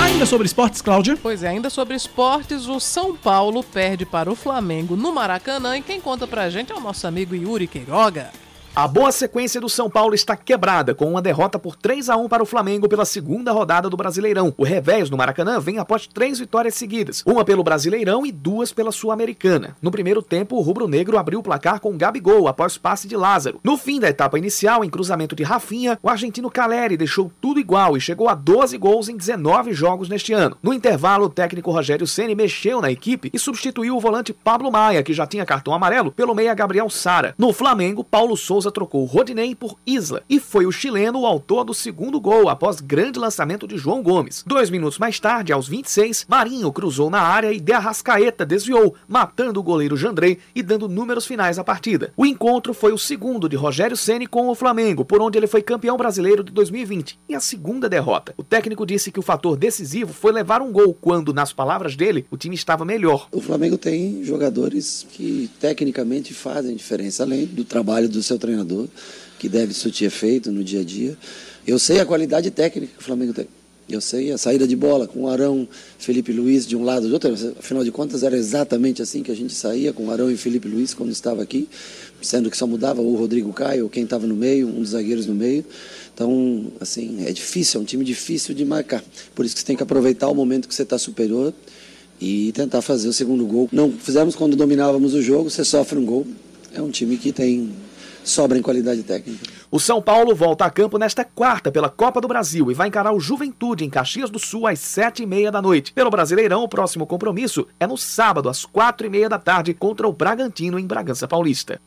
Ainda sobre esportes, Cláudia?
Pois é, ainda sobre esportes, o São Paulo perde para o Flamengo no Maracanã e quem conta pra gente é o nosso amigo Yuri Queiroga.
A boa sequência do São Paulo está quebrada, com uma derrota por 3 a 1 para o Flamengo pela segunda rodada do Brasileirão. O revés no Maracanã vem após três vitórias seguidas, uma pelo Brasileirão e duas pela Sul-Americana. No primeiro tempo, o rubro-negro abriu o placar com Gabigol após passe de Lázaro. No fim da etapa inicial, em cruzamento de Rafinha, o argentino Caleri deixou tudo igual e chegou a 12 gols em 19 jogos neste ano. No intervalo, o técnico Rogério Ceni mexeu na equipe e substituiu o volante Pablo Maia, que já tinha cartão amarelo, pelo meia Gabriel Sara. No Flamengo, Paulo Souza trocou Rodinei por Isla e foi o chileno o autor do segundo gol após grande lançamento de João Gomes. Dois minutos mais tarde, aos 26, Marinho cruzou na área e De Arrascaeta desviou, matando o goleiro Jandrei e dando números finais à partida. O encontro foi o segundo de Rogério Ceni com o Flamengo, por onde ele foi campeão brasileiro de 2020, e a segunda derrota. O técnico disse que o fator decisivo foi levar um gol quando, nas palavras dele, o time estava melhor.
O Flamengo tem jogadores que tecnicamente fazem diferença, além do trabalho do seu treinador, que deve surtir efeito no dia a dia. Eu sei a qualidade técnica que o Flamengo tem. Eu sei a saída de bola com o Arão, Felipe Luiz de um lado do outro. Afinal de contas, era exatamente assim que a gente saía com o Arão e Felipe Luiz quando estava aqui, sendo que só mudava o Rodrigo Caio, ou quem estava no meio, um dos zagueiros no meio. Então, assim, é difícil, é um time difícil de marcar. Por isso que você tem que aproveitar o momento que você está superior e tentar fazer o segundo gol. Não fizemos quando dominávamos o jogo, você sofre um gol. É um time que tem sobra em qualidade técnica.
O São Paulo volta a campo nesta quarta pela Copa do Brasil e vai encarar o Juventude em Caxias do Sul às sete e meia da noite. Pelo Brasileirão, o próximo compromisso é no sábado às quatro e meia da tarde contra o Bragantino em Bragança Paulista.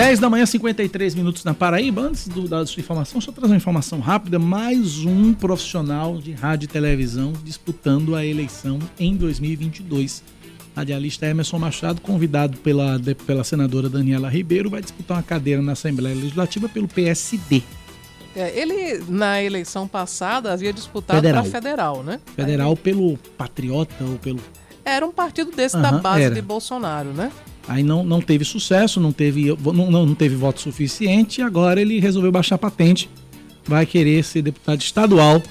10 da manhã, 53 minutos na Paraíba. Antes do, da sua informação, deixa eu trazer uma informação rápida. Mais um profissional de rádio e televisão disputando a eleição em 2022. Radialista Emerson Machado, convidado pela, de, pela senadora Daniela Ribeiro, vai disputar uma cadeira na Assembleia Legislativa pelo PSD.
É, ele, na eleição passada, havia disputado para federal, né?
Federal Aí, pelo Patriota ou pelo.
Era um partido desse da base era. de Bolsonaro, né?
Aí não, não teve sucesso, não teve, não, não teve voto suficiente, agora ele resolveu baixar a patente. Vai querer ser deputado estadual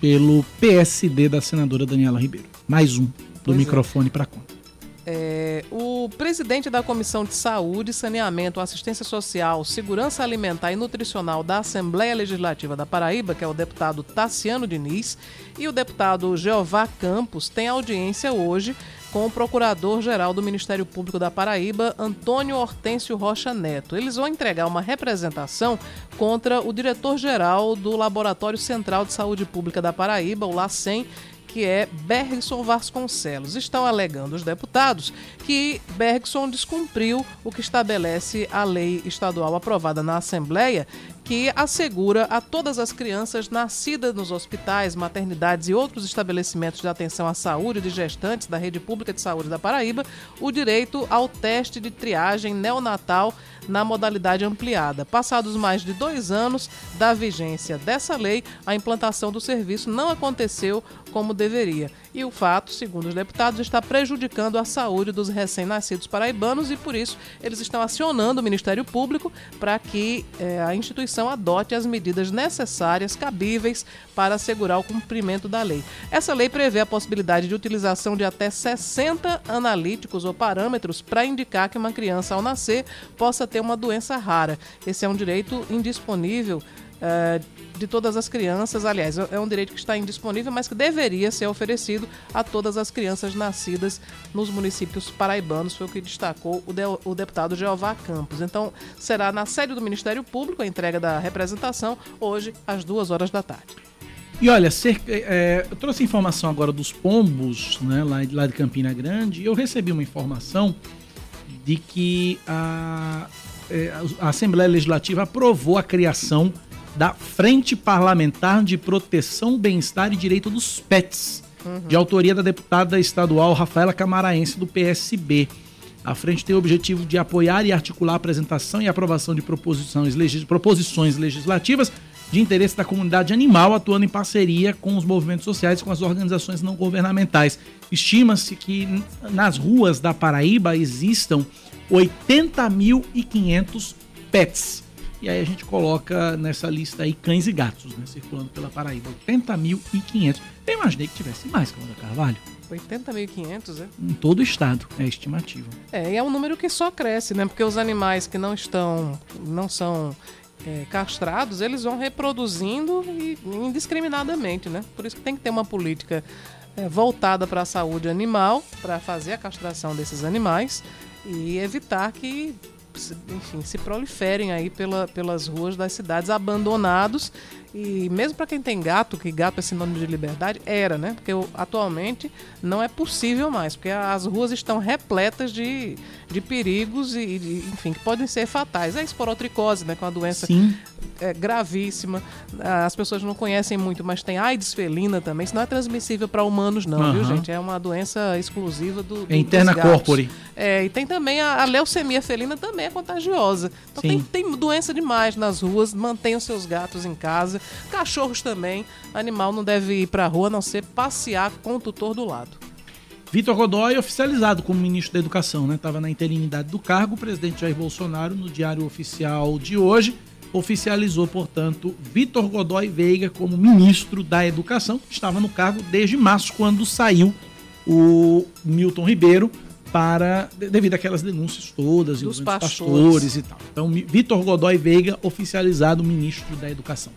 pelo PSD da senadora Daniela Ribeiro. Mais um do pois é. microfone é. para conta.
É, o presidente da Comissão de Saúde, Saneamento, Assistência Social, Segurança Alimentar e Nutricional da Assembleia Legislativa da Paraíba, que é o deputado Tassiano Diniz, e o deputado Jeová Campos, têm audiência hoje com o Procurador-Geral do Ministério Público da Paraíba, Antônio Hortêncio Rocha Neto. Eles vão entregar uma representação contra o diretor-geral do Laboratório Central de Saúde Pública da Paraíba, o LACEN, que é Bergson Vasconcelos. Estão alegando os deputados que Bergson descumpriu o que estabelece a lei estadual aprovada na Assembleia que assegura a todas as crianças nascidas nos hospitais, maternidades e outros estabelecimentos de atenção à saúde de gestantes da rede pública de saúde da Paraíba o direito ao teste de triagem neonatal na modalidade ampliada. Passados mais de dois anos da vigência dessa lei, a implantação do serviço não aconteceu como deveria. E o fato, segundo os deputados, está prejudicando a saúde dos recém-nascidos paraibanos e, por isso, eles estão acionando o Ministério Público para que eh, a instituição adote as medidas necessárias, cabíveis, para assegurar o cumprimento da lei. Essa lei prevê a possibilidade de utilização de até 60 analíticos ou parâmetros para indicar que uma criança, ao nascer, possa ter uma doença rara. Esse é um direito indisponível uh, de todas as crianças. Aliás, é um direito que está indisponível, mas que deveria ser oferecido a todas as crianças nascidas nos municípios paraibanos, foi o que destacou o, de, o deputado Jeová Campos. Então, será na sede do Ministério Público a entrega da representação, hoje, às duas horas da tarde.
E olha, cerca, é, eu trouxe informação agora dos pombos, né, lá, lá de Campina Grande, e eu recebi uma informação de que a, é, a Assembleia Legislativa aprovou a criação da Frente Parlamentar de Proteção, Bem-Estar e Direito dos Pets, uhum. de autoria da deputada estadual Rafaela Camaraense, do PSB. A frente tem o objetivo de apoiar e articular a apresentação e aprovação de proposições, legis proposições legislativas de interesse da comunidade animal, atuando em parceria com os movimentos sociais e com as organizações não governamentais. Estima-se que nas ruas da Paraíba existam 80.500 pets E aí a gente coloca nessa lista aí cães e gatos, né? Circulando pela Paraíba. 80.500. Eu imaginei que tivesse mais, Cláudia Carvalho.
80.500, é?
Em todo o estado, é a estimativa.
É, e é um número que só cresce, né? Porque os animais que não estão, não são é, castrados, eles vão reproduzindo e, indiscriminadamente, né? Por isso que tem que ter uma política é, voltada para a saúde animal, para fazer a castração desses animais e evitar que enfim, se proliferem aí pela, pelas ruas das cidades abandonados e mesmo para quem tem gato, que gato é sinônimo de liberdade, era, né? Porque atualmente não é possível mais, porque as ruas estão repletas de, de perigos e, de- enfim, que podem ser fatais. É a esporotricose, né? Com a doença
Sim.
é, gravíssima. As pessoas não conhecem muito, mas tem AIDS felina também. Isso não é transmissível para humanos, não, viu,
Aham.
gente? É uma doença exclusiva do. do
É interna corpore.
É, e tem também a, a leucemia felina, também é contagiosa. Então tem, tem doença demais nas ruas. Mantenham seus gatos em casa. Cachorros também. Animal não deve ir pra rua a não ser passear com o tutor do lado.
Vitor Godoy oficializado como ministro da Educação, né? Estava na interinidade do cargo. O presidente Jair Bolsonaro, no Diário Oficial de hoje, oficializou, portanto, Vitor Godoy Veiga como ministro da Educação, que estava no cargo desde março, quando saiu o Milton Ribeiro para devido àquelas denúncias todas
Dos pastores.
pastores e tal. Então, Vitor Godoy Veiga oficializado ministro da Educação.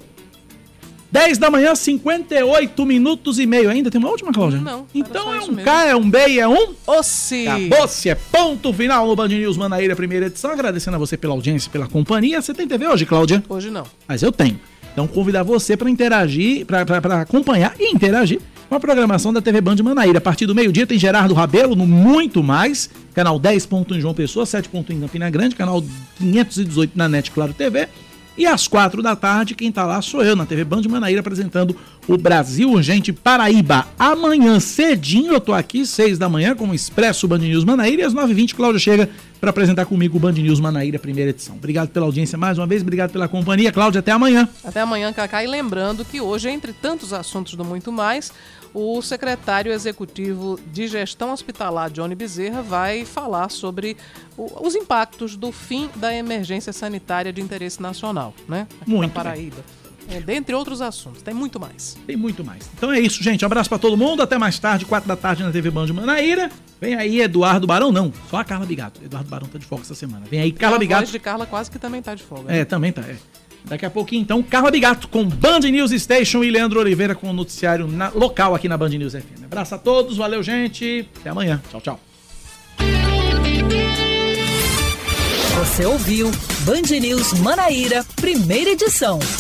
10 da manhã, 58 minutos e meio. Ainda tem uma última, Cláudia?
Não.
Então é um. K, é um B e é um?
Ossi!
Acabou-se, é ponto final no Band News Manaíra, primeira edição. Agradecendo a você pela audiência, pela companhia. Você tem TV hoje, Cláudia?
Hoje não.
Mas eu tenho. Então convidar você para interagir, para acompanhar e interagir com a programação da TV Band Manaíra. A partir do meio-dia tem Gerardo Rabelo no Muito Mais, canal 10 ponto em João Pessoa, 7 ponto em Campina Grande, canal 518 na NET Claro TV. E às quatro da tarde, quem tá lá sou eu, na TV Band Manaíra, apresentando o Brasil Urgente Paraíba. Amanhã cedinho eu tô aqui, seis da manhã, com o Expresso Band News Manaíra. E às 9h20, Cláudia chega para apresentar comigo o Band News Manaíra, primeira edição. Obrigado pela audiência mais uma vez, obrigado pela companhia. Cláudia, até amanhã.
Até amanhã, Cacá. E lembrando que hoje, entre tantos assuntos do Muito Mais, o secretário executivo de gestão hospitalar, Johnny Bezerra, vai falar sobre o- os impactos do fim da emergência sanitária de interesse nacional, né? Aqui
Muito
na. Paraíba. É, dentre outros assuntos. Tem muito mais.
Tem muito mais. Então é isso, gente. Um abraço pra todo mundo. Até mais tarde, quatro da tarde na TV Band Manaíra. Vem aí Eduardo Barão, não. Só a Carla Bigato. Eduardo Barão tá de folga essa semana. Vem aí Carla
a
Bigato.
voz de Carla quase que também tá de folga. né?
É, também tá. É. Daqui a pouquinho, então, Carla Bigato com Band News Station e Leandro Oliveira com o noticiário na- local aqui na Band News FM. Abraço a todos, valeu, gente. Até amanhã. Tchau, tchau.
Você ouviu Band News Manaíra, primeira edição.